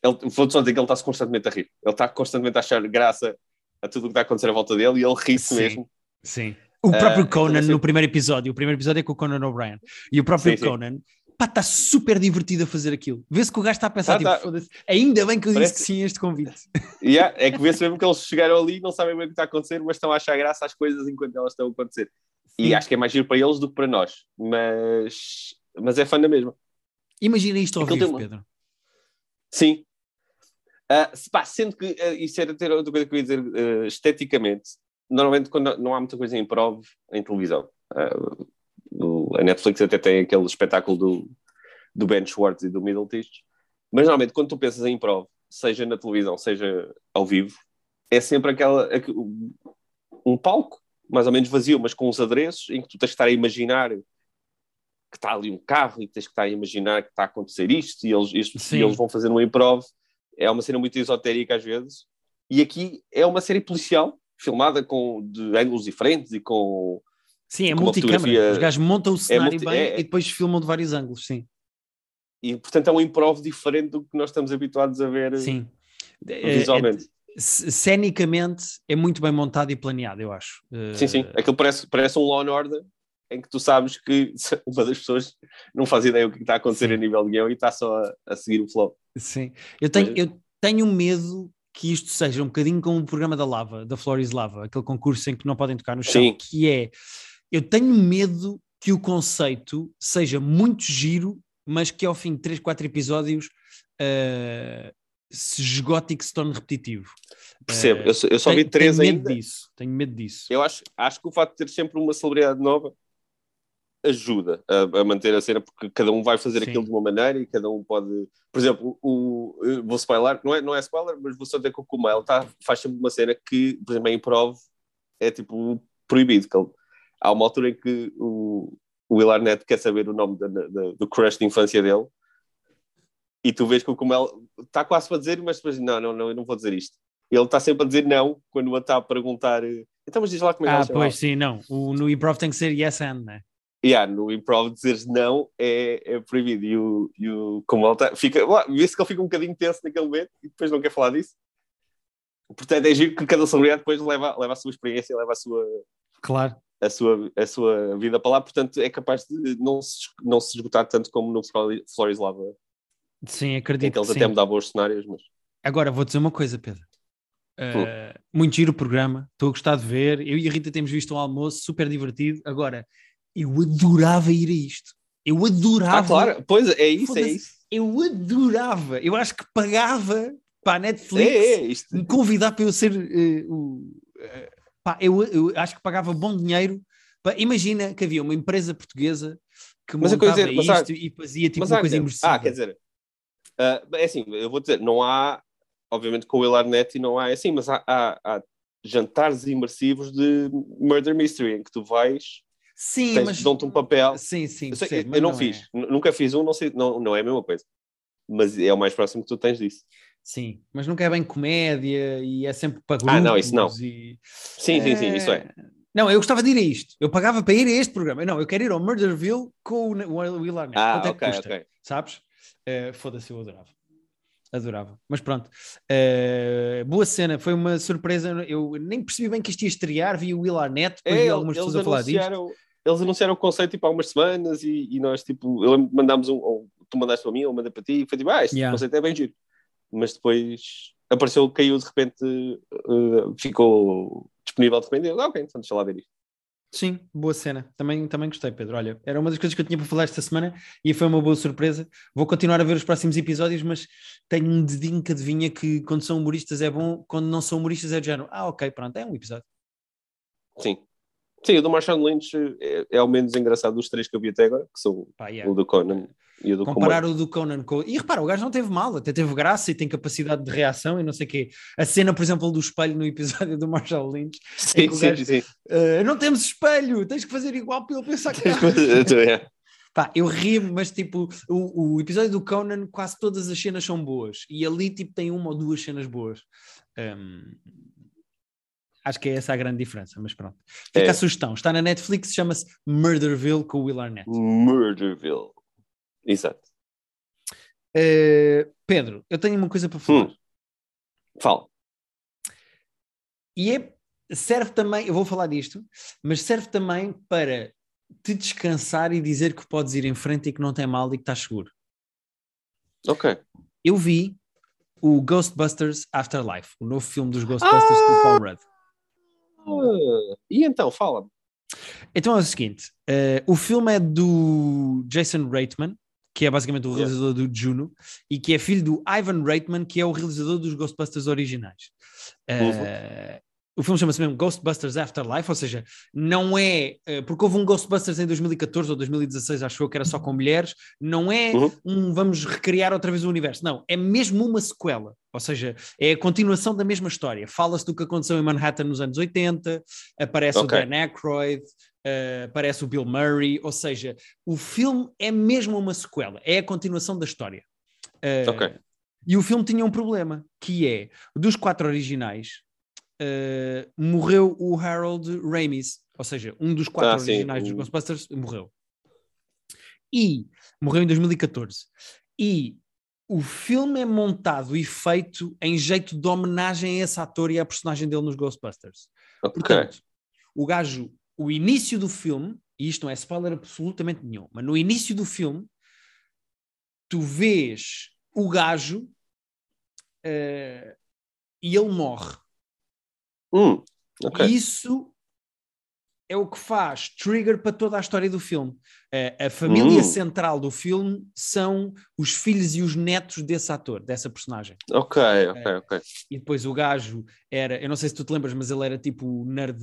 Speaker 2: Ele, vou só dizer que ele está-se constantemente a rir. Ele está constantemente a achar graça a tudo o que está a acontecer à volta dele e ele ri-se mesmo.
Speaker 1: Sim. O próprio uh, Conan, no primeiro episódio, o primeiro episódio é com o Conan O'Brien, e o próprio sim, Conan sim pá, está super divertido a fazer aquilo. Vê-se que o gajo está a pensar, ah, tipo, tá. foda-se, ainda bem que eu Parece... disse que sim a este convite.
Speaker 2: Yeah, é que vê-se mesmo que eles chegaram ali e não sabem bem o que está a acontecer, mas estão a achar graça às coisas enquanto elas estão a acontecer. E acho que é mais giro para eles do que para nós, mas, mas é fã da mesma.
Speaker 1: Imagina isto ao Aquilo vivo, Pedro.
Speaker 2: Sim. Uh, pá, sendo que uh, isso era ter outra coisa que eu ia dizer uh, esteticamente, normalmente quando não há muita coisa em prova em televisão. Uh, a Netflix até tem aquele espetáculo do, do Ben Schwartz e do Middleton, mas normalmente quando tu pensas em improv, seja na televisão, seja ao vivo, é sempre aquela, um palco mais ou menos vazio, mas com os adereços em que tu tens que estar a imaginar que está ali um carro e tens que estar a imaginar que está a acontecer isto e eles, isto, e eles vão fazer um improv. É uma cena muito esotérica às vezes. E aqui é uma série policial, filmada com, de ângulos diferentes e com
Speaker 1: Sim, é multicâmera. Fotografia... Os gajos montam o é cenário é multi... bem é... e depois filmam de vários ângulos, sim.
Speaker 2: E, portanto, é um improv diferente do que nós estamos habituados a ver sim. visualmente. É,
Speaker 1: é, cenicamente é muito bem montado e planeado, eu acho.
Speaker 2: Sim, sim. Aquilo parece, parece um Law and Order em que tu sabes que uma das pessoas não faz ideia o que está a acontecer sim. a nível de guião e está só a, a seguir o flow.
Speaker 1: Sim. Eu tenho, Mas... eu tenho medo que isto seja um bocadinho como o programa da Lava, da Flores Lava, aquele concurso em que não podem tocar no chão, sim. que é eu tenho medo que o conceito seja muito giro, mas que ao fim de 3, 4 episódios uh, se esgote e que se torne repetitivo.
Speaker 2: Percebo, uh, eu, só, eu só tenho, vi três
Speaker 1: tenho
Speaker 2: ainda.
Speaker 1: Medo disso, tenho medo disso.
Speaker 2: Eu acho, acho que o facto de ter sempre uma celebridade nova ajuda a, a, manter a cena, porque cada um vai fazer Sim. aquilo de uma maneira e cada um pode. Por exemplo, o, vou spoiler, não é, não é spoiler, mas vou só dizer que o Kumail tá, faz sempre uma cena que, por exemplo, em prova é tipo proibido, que ele há uma altura em que o, o Will Arnett quer saber o nome da, da, do crush de infância dele e tu vês que o Kumel está quase para dizer, mas depois, não, não, não, eu não vou dizer isto. Ele está sempre a dizer não quando o está a perguntar. Então, mas diz lá como é que
Speaker 1: Ah, pois sim, não. O, no improv tem que ser yes and, né?
Speaker 2: Yeah, no improv dizeres não é, é proibido. E o, e o Kumel tá, fica. Vê-se que ele fica um bocadinho tenso naquele momento e depois não quer falar disso. Portanto, é giro que cada celebridade depois leva, leva a sua experiência, leva a sua.
Speaker 1: Claro
Speaker 2: a sua, a sua vida para lá, portanto é capaz de não se, não se esgotar tanto como no Flores Lava.
Speaker 1: Sim, acredito.
Speaker 2: Que eles
Speaker 1: até
Speaker 2: mudavam os cenários, mas.
Speaker 1: Agora vou dizer uma coisa, Pedro. Uh, muito giro o programa, estou a gostar de ver. Eu e a Rita temos visto um almoço super divertido. Agora, eu adorava ir a isto. Eu adorava.
Speaker 2: Ah, claro, pois é isso, é isso.
Speaker 1: Eu adorava. Eu acho que pagava para a Netflix é, é, isto... me convidar para eu ser uh, o. Uh, Pá, eu, eu acho que pagava bom dinheiro. Pá, imagina que havia uma empresa portuguesa que mas montava dizer, isto mas, e fazia tipo uma coisa imersiva.
Speaker 2: Ah, quer dizer, uh, é assim, eu vou dizer, não há, obviamente com o El Arnett não há é assim, mas há, há, há, jantares imersivos de Murder Mystery em que tu vais
Speaker 1: Sim,
Speaker 2: tens,
Speaker 1: mas
Speaker 2: dão-te um papel.
Speaker 1: Sim, sim,
Speaker 2: eu, sei, eu não, não, fiz, é. nunca fiz um, não, sei, não, não é a mesma coisa, mas é o mais próximo que tu tens disso.
Speaker 1: Sim, mas nunca é bem comédia e é sempre para grupos.
Speaker 2: Ah, não, isso não.
Speaker 1: E...
Speaker 2: Sim, sim, sim, isso é.
Speaker 1: Eh, não, eu gostava de ir a isto. Eu pagava para ir a este programa. Não, eu quero ir ao Murderville com o Will Arnett.
Speaker 2: Ah, Quanto ok, é ok.
Speaker 1: Sabes? Uh, Foda-se, eu adorava. Adorava. Mas pronto. Uh, boa cena. Foi uma surpresa. Eu nem percebi bem que isto ia estrear. Vi o Will Arnett, depois é, vi algumas pessoas a falar disto.
Speaker 2: Eles anunciaram o conceito tipo, há umas semanas e, e nós, tipo, eu mandámos um, ou tu mandaste para mim, ou mandei para ti, e foi tipo, ah, este yeah. conceito é bem giro. Mas depois apareceu, caiu de repente, uh, ficou disponível de repente. Ah, ok, então deixa lá ver isto.
Speaker 1: Sim, boa cena. Também, também gostei, Pedro. Olha, era uma das coisas que eu tinha para falar esta semana e foi uma boa surpresa. Vou continuar a ver os próximos episódios, mas tenho um dedinho que adivinha que quando são humoristas é bom, quando não são humoristas é de género. Ah, ok, pronto, é um episódio.
Speaker 2: Sim. Sim, o do Marshall Lynch é, é o menos engraçado dos três que eu vi até agora, que são Pá, yeah. o do Conan e o do
Speaker 1: Comparar Conan. o do Conan com... E repara, o gajo não teve mal, até teve graça e tem capacidade de reação e não sei o quê. A cena, por exemplo, do espelho no episódio do Marshall Lynch.
Speaker 2: Sim, sim, gajo, sim.
Speaker 1: Uh, não temos espelho, tens que fazer igual para ele pensar que...
Speaker 2: é.
Speaker 1: Pá, eu rio mas tipo, o, o episódio do Conan, quase todas as cenas são boas. E ali, tipo, tem uma ou duas cenas boas. Um, Acho que é essa a grande diferença, mas pronto. Fica é. a sugestão. Está na Netflix, chama-se Murderville com o Will Arnett.
Speaker 2: Murderville. Exato.
Speaker 1: Uh, Pedro, eu tenho uma coisa para falar. Hum.
Speaker 2: Fala.
Speaker 1: E é, serve também, eu vou falar disto, mas serve também para te descansar e dizer que podes ir em frente e que não tem mal e que estás seguro.
Speaker 2: Ok.
Speaker 1: Eu vi o Ghostbusters Afterlife, o novo filme dos Ghostbusters ah! com Paul Rudd.
Speaker 2: E então, fala-me.
Speaker 1: Então é o seguinte: uh, o filme é do Jason Reitman, que é basicamente o realizador yeah. do Juno, e que é filho do Ivan Reitman, que é o realizador dos Ghostbusters originais. Uh, o filme chama-se mesmo Ghostbusters Afterlife, ou seja, não é eh, porque houve um Ghostbusters em 2014 ou 2016, acho eu que era só com mulheres, não é uhum. um vamos recriar outra vez o universo, não, é mesmo uma sequela, ou seja, é a continuação da mesma história. Fala-se do que aconteceu em Manhattan nos anos 80, aparece okay. o Dan Aykroyd, uh, aparece o Bill Murray, ou seja, o filme é mesmo uma sequela, é a continuação da história. Uh, ok. E o filme tinha um problema, que é, dos quatro originais, uh, morreu o Harold Ramis, ou seja, um dos quatro ah, originais sim. dos Ghostbusters morreu. E morreu em 2014. E o filme é montado e feito em jeito de homenagem a esse ator e à personagem dele nos Ghostbusters. Okay. Portanto, o gajo, o início do filme, e isto não é spoiler absolutamente nenhum, mas no início do filme, tu vês o gajo uh, e ele morre.
Speaker 2: Hum, okay.
Speaker 1: Isso é o que faz trigger para toda a história do filme. Uh, a família hum. central do filme são os filhos e os netos desse ator, dessa personagem.
Speaker 2: Ok, ok, uh, ok.
Speaker 1: E depois o gajo era, eu não sei se tu te lembras, mas ele era tipo o nerd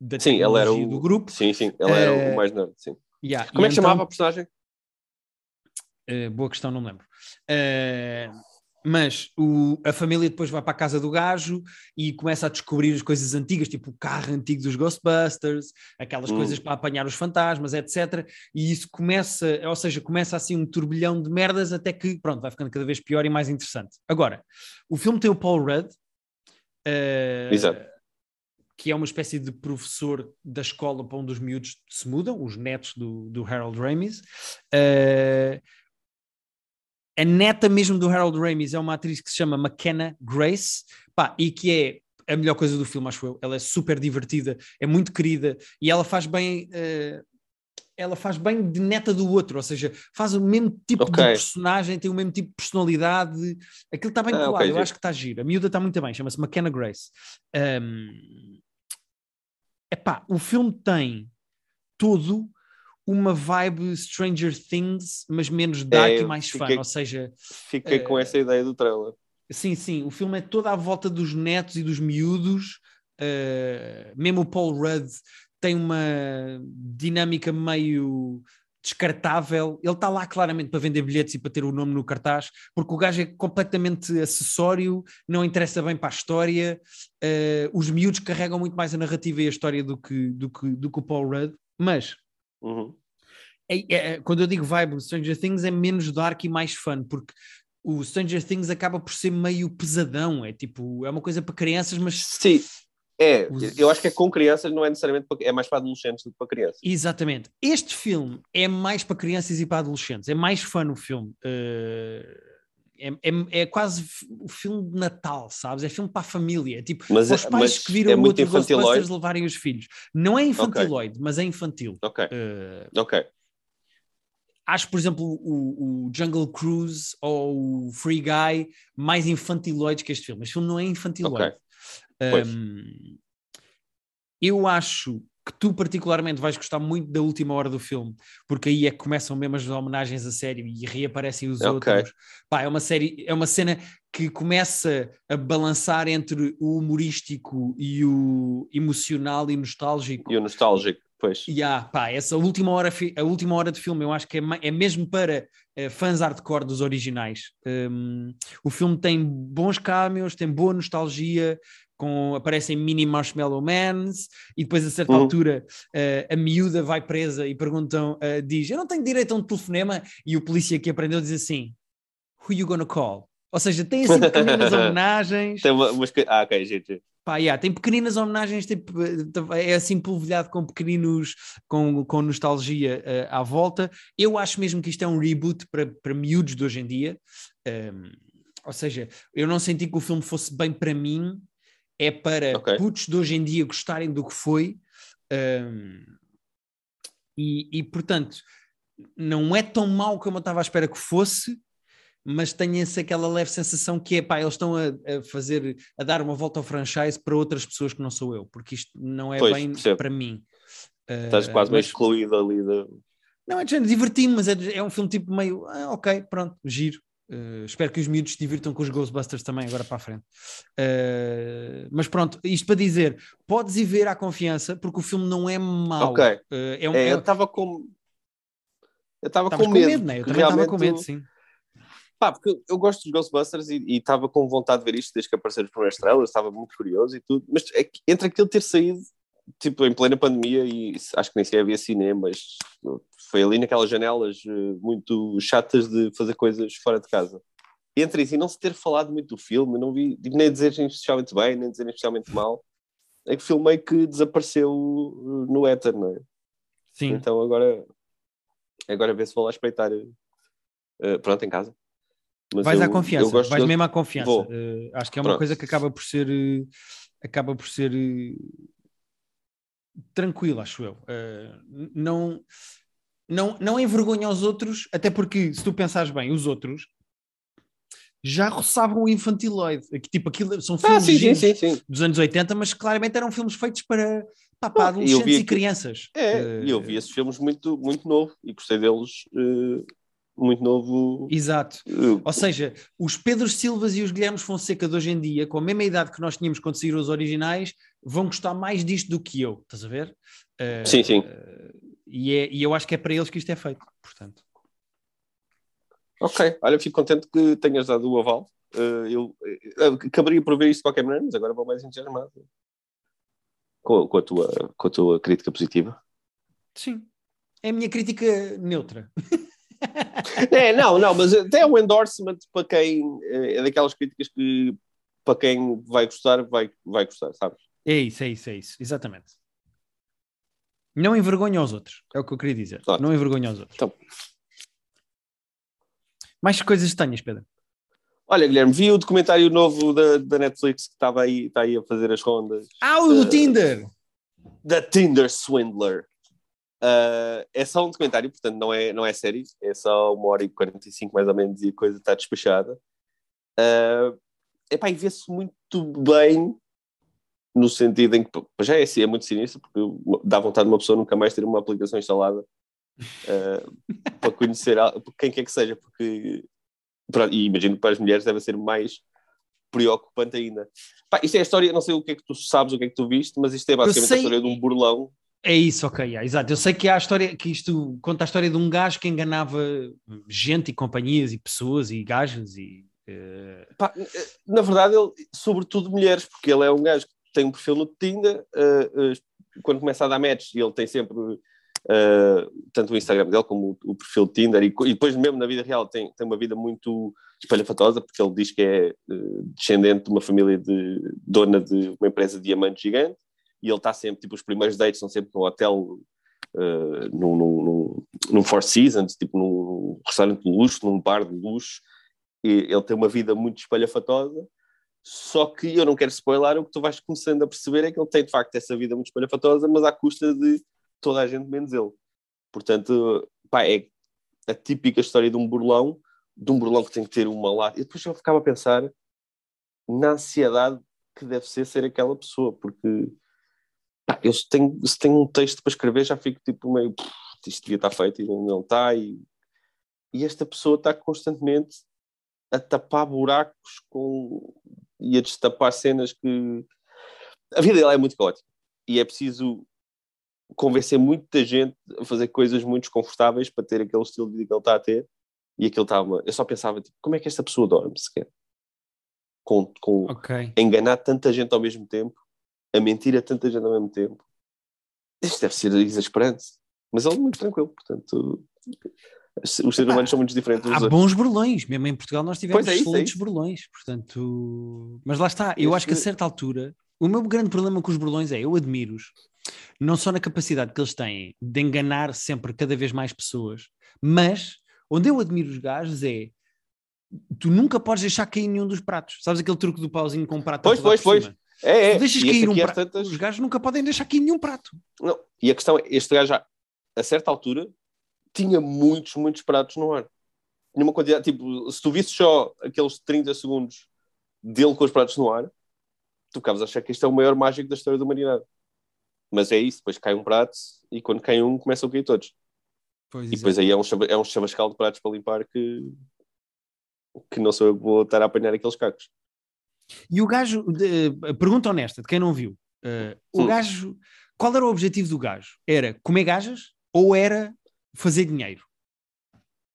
Speaker 1: da
Speaker 2: sim, ele era
Speaker 1: o, do grupo.
Speaker 2: Sim, sim, ele uh, era o eh, mais nerd, sim.
Speaker 1: Yeah,
Speaker 2: Como é que então, chamava a personagem?
Speaker 1: boa questão, não me lembro. Uh, mas o, a família depois vai para a casa do gajo e começa a descobrir as coisas antigas, tipo o carro antigo dos Ghostbusters, aquelas hum. coisas para apanhar os fantasmas, etc. E isso começa, ou seja, começa assim um turbilhão de merdas até que, pronto, vai ficando cada vez pior e mais interessante. Agora, o filme tem o Paul Rudd, uh, que é uma espécie de professor da escola para onde os miúdos se mudam, os netos do, do Harold Ramis. Uh, a neta mesmo do Harold Ramis é uma atriz que se chama McKenna Grace, pá, e que é a melhor coisa do filme, acho eu. Ela é super divertida, é muito querida e ela faz bem. Uh, ela faz bem de neta do outro, ou seja, faz o mesmo tipo okay. de personagem, tem o mesmo tipo de personalidade. Aquilo está bem ah, colado, okay, eu acho que está giro. A miúda está muito bem, chama-se McKenna Grace. Um, epá, o filme tem todo uma vibe Stranger Things, mas menos dark é, e mais fiquei, fun, ou seja...
Speaker 2: Fiquei uh, com essa ideia do trailer.
Speaker 1: Sim, sim, o filme é toda à volta dos netos e dos miúdos, uh, mesmo o Paul Rudd tem uma dinâmica meio descartável, ele está lá claramente para vender bilhetes e para ter o nome no cartaz, porque o gajo é completamente acessório, não interessa bem para a história, uh, os miúdos carregam muito mais a narrativa e a história do que, do que, do que o Paul Rudd, mas
Speaker 2: Uhum.
Speaker 1: É, é, quando eu digo vibe, Stranger Things é menos dark e mais fun, porque o Stranger Things acaba por ser meio pesadão, é tipo, é uma coisa para crianças, mas.
Speaker 2: Sim, é, Os... eu acho que é com crianças, não é necessariamente para, é mais para adolescentes do que para crianças.
Speaker 1: Exatamente. Este filme é mais para crianças e para adolescentes, é mais fã o filme. Uh, é, é, é, quase o filme de Natal, sabes? É filme para a família. É tipo, mas, os é, pais que viram é o outro Ghostbusters levarem os filhos. Não é infantiloide, okay. mas é infantil.
Speaker 2: Ok. Uh... Ok.
Speaker 1: acho, por exemplo, o, o, Jungle Cruise ou o Free Guy mais infantiloides que este filme. Este filme não é infantiloide. Okay. Um, eu acho que tu particularmente vais gostar muito da última hora do filme, porque aí é que começam mesmo as homenagens a sério e reaparecem os okay. outros. Pá, é uma série, é uma cena que começa a balançar entre o humorístico e o emocional e nostálgico.
Speaker 2: E o nostálgico, pois.
Speaker 1: E yeah, pá, essa última hora, a última hora de filme eu acho que é, é mesmo para uh, fãs hardcore dos originais. Um, o filme tem bons cameos, tem boa nostalgia, com, aparecem mini Marshmallow Mans, e depois a certa uhum. altura uh, a miúda vai presa e perguntam, uh, diz, eu não tenho direito a um telefonema, e o polícia que aprendeu diz assim, who you gonna call? Ou seja, tem assim pequeninas homenagens.
Speaker 2: Tem uma, umas... Ah, ok, gente.
Speaker 1: Pá, yeah, tem pequeninas homenagens, tem, é assim polvilhado com pequeninos, com, com nostalgia uh, à volta. Eu acho mesmo que isto é um reboot para, para miúdos de hoje em dia. Um, ou seja, eu não senti que o filme fosse bem para mim, é para okay. putos de hoje em dia gostarem do que foi. Um, e, e, portanto, não é tão mau como eu estava à espera que fosse, mas tenho-se aquela leve sensação que é pá, eles estão a, a, fazer, a dar uma volta ao franchise para outras pessoas que não sou eu, porque isto não é pois, bem percebo. para mim.
Speaker 2: Estás uh, quase mas, meio excluído ali. De...
Speaker 1: Não, é diverti-me, mas é, é, um filme tipo meio, ah, ok, pronto, giro. Uh, espero que os miúdos se divirtam com os Ghostbusters também agora para a frente. Uh, mas pronto, isto para dizer, podes ir ver à confiança, porque o filme não é mau.
Speaker 2: Ok. Uh, é um, é, eu estava com. Eu estava com, com medo. medo
Speaker 1: né? Eu também estava com medo, sim.
Speaker 2: Pá, porque eu gosto dos Ghostbusters e estava com vontade de ver isto desde que apareceram as primeiras estrelas, estava muito curioso e tudo, mas é entre aquilo ter saído tipo, em plena pandemia e acho que nem sequer havia cinemas. Foi ali naquelas janelas eh, muito chatas de fazer coisas fora de casa. Entre isso e não se ter falado muito do filme, não vi tipo, nem dizer especialmente bem, nem dizer especialmente mal, é que o filme meio que desapareceu eh, no éter, não é?
Speaker 1: Sim.
Speaker 2: Então agora, agora vê se vou lá espreitar uh, pronto, em casa.
Speaker 1: Mas vais eu, à confiança, vais de... mesmo à confiança. Uh, acho que é uma pronto. coisa que acaba por ser uh, acaba por ser tranquilo, acho eu. Uh, não, não, não envergonha os outros, até porque, se tu pensares bem, os outros já roçavam o infantiloide. Tipo, aquilo são filmes ah, sim, sim, sim, dos anos 80, mas claramente eram filmes feitos para, pá, para adolescentes e crianças.
Speaker 2: É, e eu vi esses filmes muito, muito novo e gostei deles. Uh muito novo.
Speaker 1: Exato. Uh, Ou seja, os Pedro Silvas e os Guilhermes Fonseca de hoje em dia, com a mesma idade que nós tínhamos quando saíram os originais, vão gostar mais disto do que eu, estás a ver?
Speaker 2: Uh, sim, sim.
Speaker 1: Uh, e, é, e eu acho que é para eles que isto é feito, portanto.
Speaker 2: Ok, olha, fico contente que tenhas dado o aval. Uh, eu, eu acabaria por ver isto de qualquer maneira, mas agora vou mais entusiasmado com, com, a tua, com a tua crítica positiva.
Speaker 1: Sim, é a minha crítica neutra.
Speaker 2: é, não, não, mas até um endorsement para quem é daquelas críticas que para quem vai gostar, vai, vai gostar, sabes?
Speaker 1: É isso, é isso, é isso, exatamente. Não envergonha os outros, é o que eu queria dizer. Não envergonha os outros. Então. Mais coisas tenhas, Pedro?
Speaker 2: Olha, Guilherme, vi o documentário novo da, da Netflix que estava aí, está aí a fazer as rondas.
Speaker 1: Ah, o do uh, Tinder!
Speaker 2: Da Tinder Swindler. Uh, é só um documentário, portanto não é, não é série, é só uma hora e 45 mais ou menos e a coisa está despachada. Uh, epá, e vê-se muito bem no sentido em que já é assim, é muito sinistro, porque dá vontade de uma pessoa nunca mais ter uma aplicação instalada uh, para conhecer quem quer que seja, porque e imagino que para as mulheres deve ser mais preocupante ainda. Pá, isto é a história, não sei o que é que tu sabes, o que é que tu viste, mas isto é basicamente a história de um burlão
Speaker 1: é isso, ok, yeah, exato. Eu sei que há a história, que isto conta a história de um gajo que enganava gente e companhias e pessoas e gajas e. Uh...
Speaker 2: Na verdade, ele, sobretudo mulheres, porque ele é um gajo que tem um perfil no Tinder, uh, uh, quando começa a dar match, ele tem sempre tanto o Instagram dele como o, o perfil Tinder, e, e, depois mesmo na vida real tem, tem uma vida muito espalhafatosa, porque ele diz que é descendente de uma família de dona de uma empresa de diamantes gigante e ele está sempre, tipo, os primeiros dates são sempre num hotel, uh, num, num, num, Four Seasons, tipo num restaurante de luxo, num bar de luxo, e ele tem uma vida muito espalhafatosa, só que eu não quero spoiler, o que tu vais começando a perceber é que ele tem de facto essa vida muito espalhafatosa, mas à custa de toda a gente menos ele. Portanto, pá, é, a típica história de um burlão, de um burlão que tem que ter uma lá. E depois eu ficava a pensar na ansiedade que deve ser ser aquela pessoa, porque pá, eu se tenho, se tenho um texto para escrever já fico tipo meio isto devia estar feito e não, está e, e esta pessoa está constantemente a tapar buracos com, e a destapar cenas que a vida dela é muito caótica. E é preciso convencer muita gente a fazer coisas muito desconfortáveis para ter aquele estilo de vida que ele está a ter. E aquilo estava eu só pensava tipo, como é que esta pessoa dorme sequer? Com, com okay. enganar tanta gente ao mesmo tempo a mentir a tanta gente ao mesmo tempo isto deve ser exasperante mas ele é muito tranquilo portanto os seres humanos são muito diferentes.
Speaker 1: Há bons burlões, mesmo em Portugal nós tivemos é isso, excelentes é burlões, portanto. Mas lá está, eu acho que a certa altura, o meu grande problema com os burlões é eu admiro-os, não só na capacidade que eles têm de enganar sempre cada vez mais pessoas, mas onde eu admiro os gajos é tu nunca podes deixar cair nenhum dos pratos. Sabes aquele truque do pauzinho com um prato?
Speaker 2: Pois, pois, pois. É, é.
Speaker 1: deixas cair um prato. Tantas... Os gajos nunca podem deixar cair nenhum prato.
Speaker 2: Não. E a questão é, este gajo, a certa altura, tinha muitos, muitos pratos no ar. Tinha uma quantidade, tipo, se tu visses só aqueles 30 segundos dele com os pratos no ar, tu acabas a achar que este é o maior mágico da história da humanidade. Mas é isso, depois cai um prato e quando cai um começam a cair todos. Pois e depois aí é um, é um chavascal de pratos para limpar que, que não sou eu que vou estar a apanhar aqueles cacos.
Speaker 1: E o gajo, de, pergunta honesta, de quem não viu, uh, o gajo, qual era o objetivo do gajo? Era comer gajas ou era fazer dinheiro?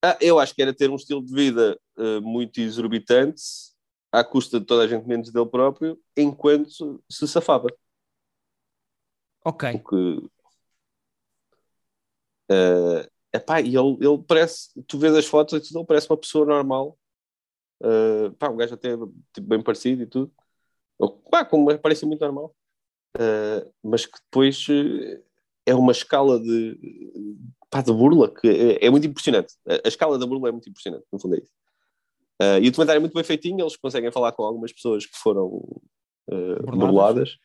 Speaker 2: Ah, eu acho que era ter um estilo de vida uh, muito exorbitante, à custa de toda a gente menos dele próprio, enquanto se safava.
Speaker 1: Ok.
Speaker 2: Porque, uh, epá, e ele, ele parece, tu vês as fotos e tudo, ele parece uma pessoa normal. Uh, pá, um gajo até tipo, bem parecido e tudo. Ou, pá, como parece muito normal. Uh, mas que depois uh, é uma escala de, pá, de burla que é, é, muito impressionante. A, a, escala da burla é muito impressionante, no fundo é isso. Uh, e o documentário é muito bem feitinho, eles conseguem falar com algumas pessoas que foram uh, burladas.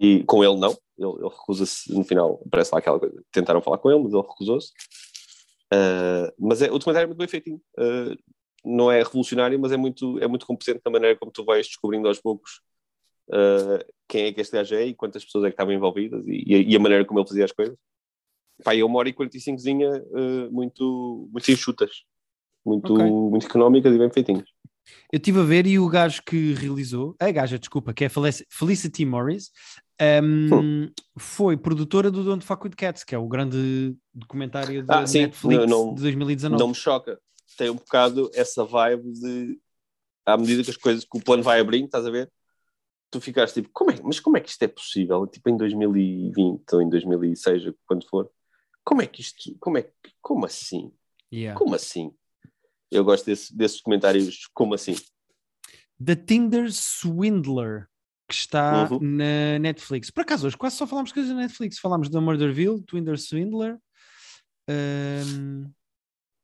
Speaker 2: E com ele não, ele, ele recusa-se, no final, parece lá aquela coisa, tentaram falar com ele, mas ele recusou-se. Uh, mas é, o documentário é muito bem feitinho. Uh, não é revolucionário, mas é muito, é muito competente na maneira como tu vais descobrindo aos poucos uh, quem é que este gajo é e quantas pessoas é que estavam envolvidas e, e, a maneira como ele fazia as coisas. Pá, é uma hora e 45 uh, muito, muito enxutas, muito, okay. muito económicas e bem feitinhas.
Speaker 1: Eu estive a ver e o gajo que realizou, a gaja, desculpa, que é Felicity Morris, um, hum. foi produtora do Don't Fuck With Cats, que é o grande documentário da ah, Netflix não, de 2019.
Speaker 2: Não me choca, tem um bocado essa vibe de à medida que as coisas, que o plano vai abrindo, estás a ver? tu ficaste tipo, como é, mas como é que isto é possível? Tipo em 2020 ou em 2006, quando for, como é que isto, como é que, como assim? Yeah. Como assim? Eu gosto desse, desses comentários, como assim?
Speaker 1: The Tinder Swindler, que está uhum. na Netflix. Por acaso, hoje quase só falámos coisas na Netflix. Falámos da Murderville, Tinder Swindler. Um...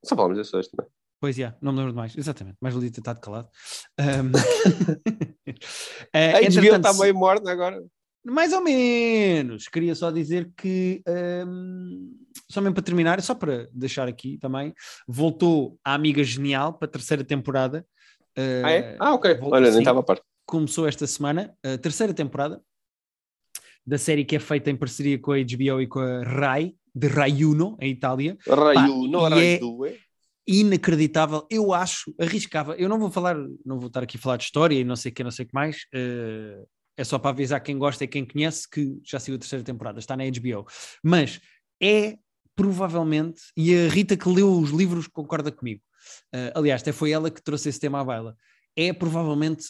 Speaker 2: Só falámos desses hoje também.
Speaker 1: Pois, yeah, não me lembro de mais. Exatamente, mais valia ter estado calado. Um...
Speaker 2: a HBO está meio morna agora.
Speaker 1: Mais ou menos. Queria só dizer que, um, só mesmo para terminar, só para deixar aqui também, voltou a Amiga Genial para a terceira temporada.
Speaker 2: Ah, é? Ah, ok. Voltou, Olha, nem estava a par.
Speaker 1: Começou esta semana, a terceira temporada da série que é feita em parceria com a HBO e com a Rai, de Raiuno, em Itália.
Speaker 2: Raiuno, Rai 2
Speaker 1: inacreditável. Eu acho, arriscava. Eu não vou falar, não vou estar aqui a falar de história e não sei o que, não sei o que mais. Uh, é só para avisar quem gosta e quem conhece que já saiu a terceira temporada, está na HBO. Mas é provavelmente, e a Rita que leu os livros concorda comigo. Uh, aliás, até foi ela que trouxe esse tema à baila. É provavelmente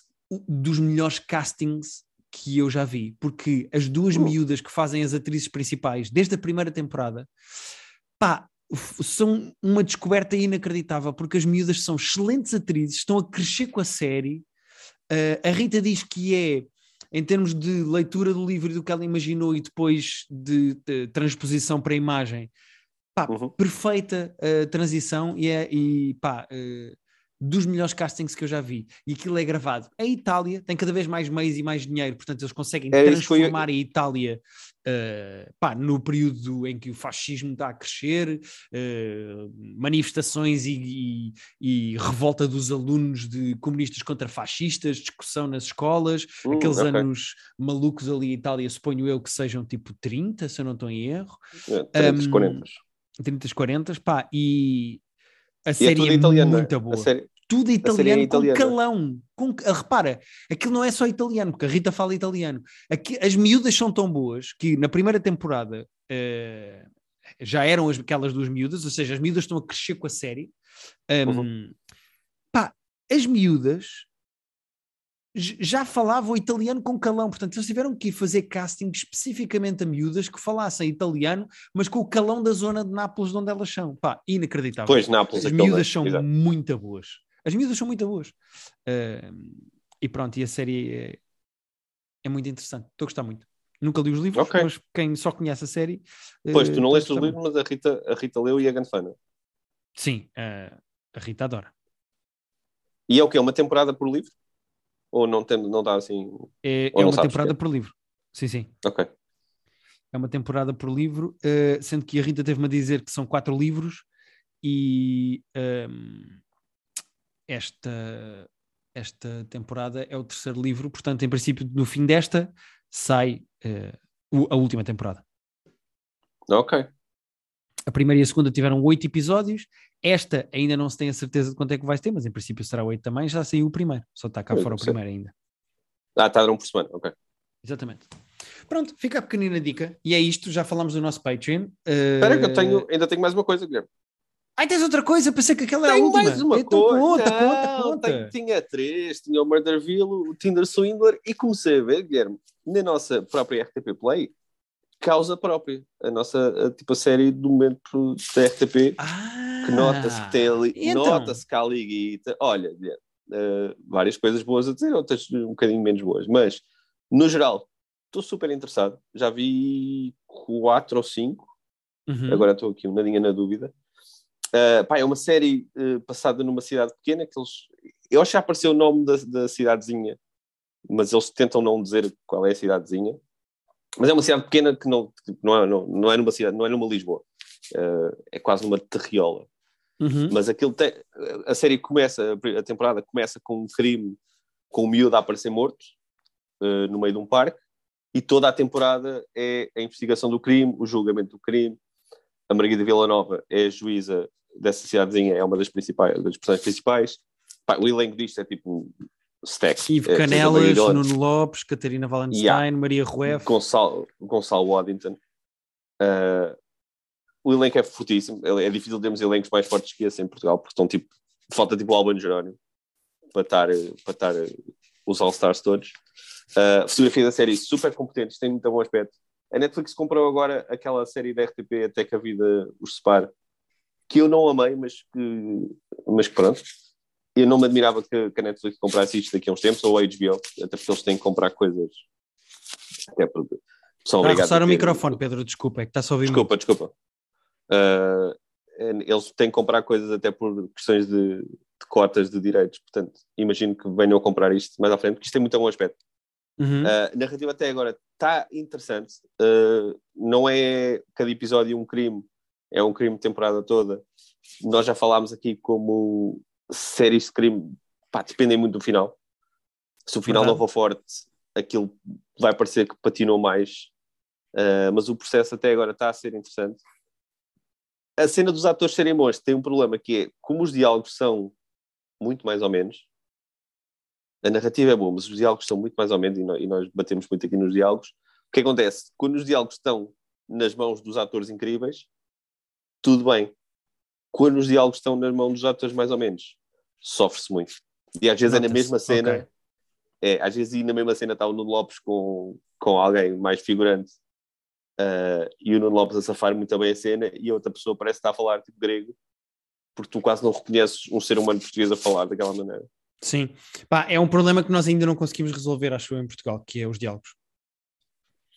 Speaker 1: dos melhores castings que eu já vi, porque as duas uh. miúdas que fazem as atrizes principais desde a primeira temporada, pá, são uma descoberta inacreditável, porque as miúdas são excelentes atrizes, estão a crescer com a série. Uh, a Rita diz que é, em termos de leitura do livro e do que ela imaginou e depois de, de transposição para a imagem, pá, uhum. perfeita uh, transição e, é, e pá, uh, dos melhores castings que eu já vi. E aquilo é gravado. A Itália tem cada vez mais meios e mais dinheiro, portanto eles conseguem
Speaker 2: É, isso foi-
Speaker 1: transformar a Itália uh, pá, no período em que o fascismo está a crescer, uh, manifestações e, e- e revolta dos alunos de comunistas contra fascistas, discussão nas escolas,
Speaker 2: Hum,
Speaker 1: aqueles
Speaker 2: ok.
Speaker 1: anos malucos ali em Itália, suponho eu que sejam tipo 30, se eu não estou em erro.
Speaker 2: É, 30,
Speaker 1: Um,
Speaker 2: 40.
Speaker 1: 30, 40, pá, e a
Speaker 2: E é
Speaker 1: série
Speaker 2: tudo
Speaker 1: é,
Speaker 2: italiano, é?
Speaker 1: muito
Speaker 2: A
Speaker 1: boa.
Speaker 2: série-
Speaker 1: Tudo
Speaker 2: série é
Speaker 1: italiano com calão. Com, ah, repara, aquilo não é só italiano, porque a Rita fala italiano. Aqui, as miúdas são tão boas que na primeira temporada eh, já eram as- aquelas duas miúdas, ou seja, as miúdas estão a crescer com a série. Um,
Speaker 2: Uhum.
Speaker 1: Pá, as miúdas já falavam italiano com calão, portanto, eles tiveram que ir fazer casting especificamente a miúdas que falassem italiano, mas com o calão da zona de Nápoles de onde elas são. Pá, inacreditável.
Speaker 2: Pois, Nápoles,
Speaker 1: As miúdas são
Speaker 2: Exato.
Speaker 1: muito boas. As miúdas são muito boas. Ahm, e pronto, e a série é, é muito interessante. Estou a gostar muito. Nunca li os livros,
Speaker 2: Ok.
Speaker 1: mas quem só conhece a série.
Speaker 2: Pois,
Speaker 1: eh,
Speaker 2: tu não
Speaker 1: estou a
Speaker 2: leste os livros, mas a Rita, a Rita leu e é grande fã. não é?
Speaker 1: Sim, ah, a Rita adora.
Speaker 2: E é o quê? Uma temporada por livro? Ou não, tem, não dá assim.
Speaker 1: É, é uma temporada por livro. Sim, sim.
Speaker 2: Ok.
Speaker 1: É uma temporada por livro, eh, sendo que a Rita teve-me a dizer que são quatro livros e ehm, esta, esta temporada é o terceiro livro, portanto, em princípio, no fim desta sai o- a última temporada.
Speaker 2: Ok.
Speaker 1: A primeira e a segunda tiveram oito episódios, esta ainda não se tem a certeza de quanto é que vai ter, mas em princípio será oito também, já saiu o primeiro, só está cá fora o primeiro ainda.
Speaker 2: Ah, está a dar um por semana. Ok.
Speaker 1: Exatamente. Pronto, fica a pequenina dica. E é isto, já falámos do nosso Patreon. Eh,
Speaker 2: Espera que eu tenho, ainda tenho mais uma coisa, Guilherme.
Speaker 1: Ai, tens outra coisa? Pensei que aquela era a
Speaker 2: Tenho
Speaker 1: última.
Speaker 2: mais uma
Speaker 1: então,
Speaker 2: coisa.
Speaker 1: Conta, conta, conta.
Speaker 2: tenho- tinha três. Tinha o Murderville, o Tinder Swindler e comecei a ver, Guilherme, na nossa própria RTP Play, causa própria. A nossa, a, tipo, a série do momento da RTP,
Speaker 1: Ah,
Speaker 2: que nota-se que tem ali,
Speaker 1: então?
Speaker 2: nota-se que há ali guita. Olha, eh, várias coisas boas a dizer, outras um bocadinho menos boas, mas no geral, estou super interessado. Já vi quatro ou cinco,
Speaker 1: Uhum.
Speaker 2: agora estou aqui um bocadinho na dúvida. Uh, pá, é uma série uh, passada numa cidade pequena que eles. Eu acho que já apareceu o nome da, da cidadezinha, mas eles tentam não dizer qual é a cidadezinha. Mas é uma cidade pequena que não, que não, é, não, não é numa cidade, não é numa Lisboa. Uh, é quase uma terriola.
Speaker 1: Uhum.
Speaker 2: Mas aquilo tem, a série começa, a temporada começa com um crime, com o miúdo a aparecer morto uh, no meio de um parque, e toda a temporada é a investigação do crime, o julgamento do crime. A Margarida Villanova é a juíza dessa cidadezinha, é uma das principais, das personagens principais. Pá, o elenco disto é tipo stack.
Speaker 1: Ivo
Speaker 2: é,
Speaker 1: Canelas, Nuno Lopes, Catarina Valenstein,
Speaker 2: Yeah.
Speaker 1: Maria Rueff.
Speaker 2: Gonçalo, Gonçalo Waddington. Uh, o elenco é fortíssimo. É, difícil termos elencos mais fortes que esse em Portugal, porque estão tipo, falta tipo o Albano Jerónimo para estar, para estar os All-Stars todos. Uh, fotografia da série super competentes, tem muito bom aspecto. A Netflix comprou agora aquela série da RTP Até que a Vida os Separe, que eu não amei, mas que, mas que pronto. Eu não me admirava que, que a Netflix comprasse isto daqui a uns tempos, ou a HBO, até porque eles têm que comprar coisas. Até porque são
Speaker 1: Está a
Speaker 2: obrigados
Speaker 1: o microfone, Pedro, desculpa, é que está só a ouvir
Speaker 2: Desculpa, desculpa. Uh, eles têm que comprar coisas até por questões de, de cotas de direitos, portanto, imagino que venham a comprar isto mais à frente, porque isto tem muito bom aspecto.
Speaker 1: muito. Uhum.
Speaker 2: Uh, a narrativa até agora está interessante. Uh, não é cada episódio um crime, é um crime temporada toda. Nós já falámos aqui como séries de crime pá, dependem muito do final. Se o final
Speaker 1: Verdade.
Speaker 2: não for forte, aquilo vai parecer que patinou mais. Uh, mas o processo até agora está a ser interessante. A cena dos atores serem bons tem um problema que é como os diálogos são muito mais ou menos, a narrativa é boa, mas os diálogos são muito mais ou menos, e nós, e nós batemos muito aqui nos diálogos. O que acontece? Quando os diálogos estão nas mãos dos atores incríveis, tudo bem. Quando os diálogos estão nas mãos dos atores mais ou menos, sofre-se muito. E às vezes é na mesma cena,
Speaker 1: Ok.
Speaker 2: é, às vezes e na mesma cena está o Nuno Lopes com, com alguém mais figurante ah, e o Nuno Lopes a safar muito bem a cena e a outra pessoa parece estar a falar tipo grego porque tu quase não reconheces um ser humano português a falar daquela maneira.
Speaker 1: Sim. Pá, é um problema que nós ainda não conseguimos resolver, acho eu, em Portugal, que é os diálogos.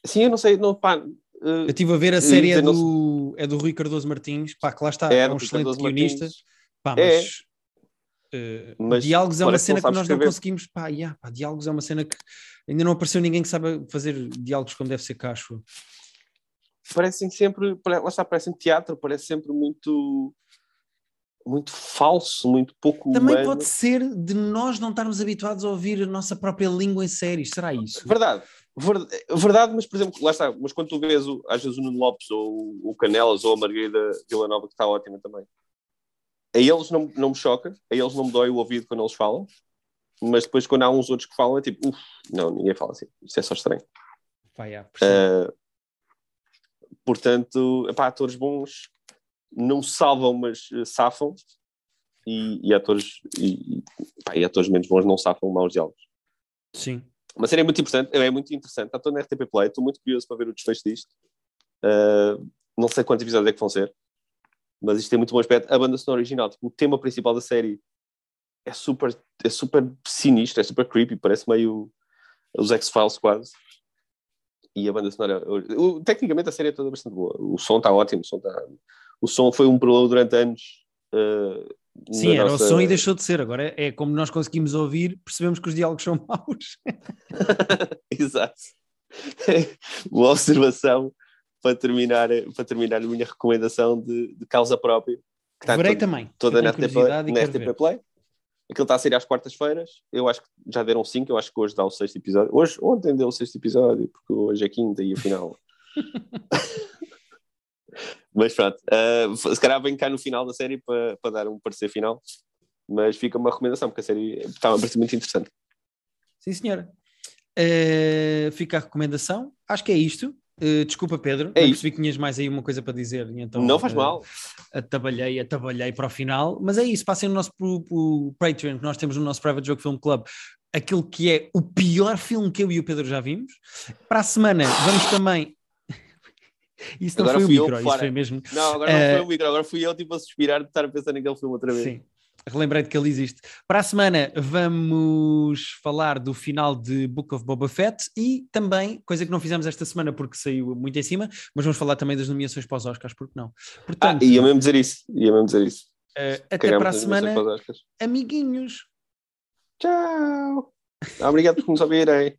Speaker 2: Sim, eu não sei, não, pá,
Speaker 1: Eu estive a ver a série é
Speaker 2: não
Speaker 1: do, é do Rui Cardoso Martins, pá, que lá está,
Speaker 2: é,
Speaker 1: é, um excelente
Speaker 2: Martins.
Speaker 1: guionista, pá,
Speaker 2: É.
Speaker 1: mas Uh,
Speaker 2: Mas
Speaker 1: diálogos é uma
Speaker 2: que
Speaker 1: cena
Speaker 2: não
Speaker 1: que
Speaker 2: sabes
Speaker 1: nós não
Speaker 2: escrever.
Speaker 1: conseguimos. Pá, yeah, pá, diálogos é uma cena que ainda não apareceu ninguém que saiba fazer diálogos como deve ser cacho.
Speaker 2: parecem sempre, lá está, parecem teatro, parece sempre muito muito falso, muito pouco
Speaker 1: Também
Speaker 2: humano.
Speaker 1: pode ser de nós não estarmos habituados a ouvir a nossa própria língua em séries. Será isso?
Speaker 2: Verdade, Ver- verdade, mas por exemplo, lá está, mas quando tu vês o, às vezes o Nuno Lopes ou o Canelas ou a Margarida Villanova, que está ótima também, a eles não, não me choca, a eles não me dói o ouvido quando eles falam, mas depois quando há uns outros que falam é tipo, uff, não, ninguém fala assim, isso é só estranho.
Speaker 1: Yeah, percebo.
Speaker 2: Uh, portanto, epá, atores bons não salvam, mas uh, safam, e, e atores e, e, pá, e atores menos bons não safam maus diálogos.
Speaker 1: Sim.
Speaker 2: Uma série muito importante, é muito interessante, está todo na RTP Play, estou muito curioso para ver o desfecho disto. Uh, não sei quantos episódios é que vão ser, mas isto tem muito bom aspecto. A banda sonora original, tipo, o tema principal da série é super, é super sinistro, é super creepy, parece meio os X-Files quase. E a banda sonora, o- tecnicamente a série é toda bastante boa. O som está ótimo, o som, está, o som foi um problema durante anos. uh,
Speaker 1: Sim, era
Speaker 2: nossa-
Speaker 1: o som e deixou de ser. Agora é, é como nós conseguimos ouvir, percebemos que os diálogos são maus.
Speaker 2: Exato. Uma observação para terminar, para terminar a minha recomendação de, de causa própria. Que está
Speaker 1: Verei
Speaker 2: toda,
Speaker 1: também.
Speaker 2: toda na RTP, na RTP. Play. Aquilo está a sair às quartas-feiras. Eu acho que já deram cinco. Eu acho que hoje dá o sexto episódio. Hoje, ontem deu o sexto episódio, porque hoje é quinta e afinal. Mas pronto, ah, se calhar vem cá no final da série para, para dar um parecer final. Mas fica uma recomendação, porque a série está a parecer muito interessante.
Speaker 1: Sim, senhora. Eh, fica a recomendação. Acho que é isto. Eh, desculpa, Pedro.
Speaker 2: É
Speaker 1: percebi que tinhas mais aí uma coisa para dizer. Então,
Speaker 2: não faz
Speaker 1: eh,
Speaker 2: mal.
Speaker 1: Atabalhei, atabalhei para o final. Mas é isso. Passem no nosso pro, pro Patreon que nós temos no nosso Private Joke Film Club. Aquilo que é o pior filme que eu e o Pedro já vimos. Para a semana vamos também. Isso não
Speaker 2: Agora
Speaker 1: foi o micro, isso foi mesmo.
Speaker 2: Não, agora não
Speaker 1: Eh,
Speaker 2: foi o micro, agora fui eu tipo a suspirar de estar a pensar naquele filme outra vez.
Speaker 1: Sim. Relembrei de que ele existe. Para a semana vamos falar do final de Book of Boba Fett e também, coisa que não fizemos esta semana porque saiu muito em cima, mas vamos falar também das nomeações para os Oscars, porque não?
Speaker 2: Ah,
Speaker 1: Portanto,
Speaker 2: ia mesmo dizer isso. Ia mesmo dizer isso.
Speaker 1: eh, até
Speaker 2: Cagamos
Speaker 1: para a semana,
Speaker 2: para
Speaker 1: amiguinhos.
Speaker 2: Tchau. Obrigado por nos ouvirem.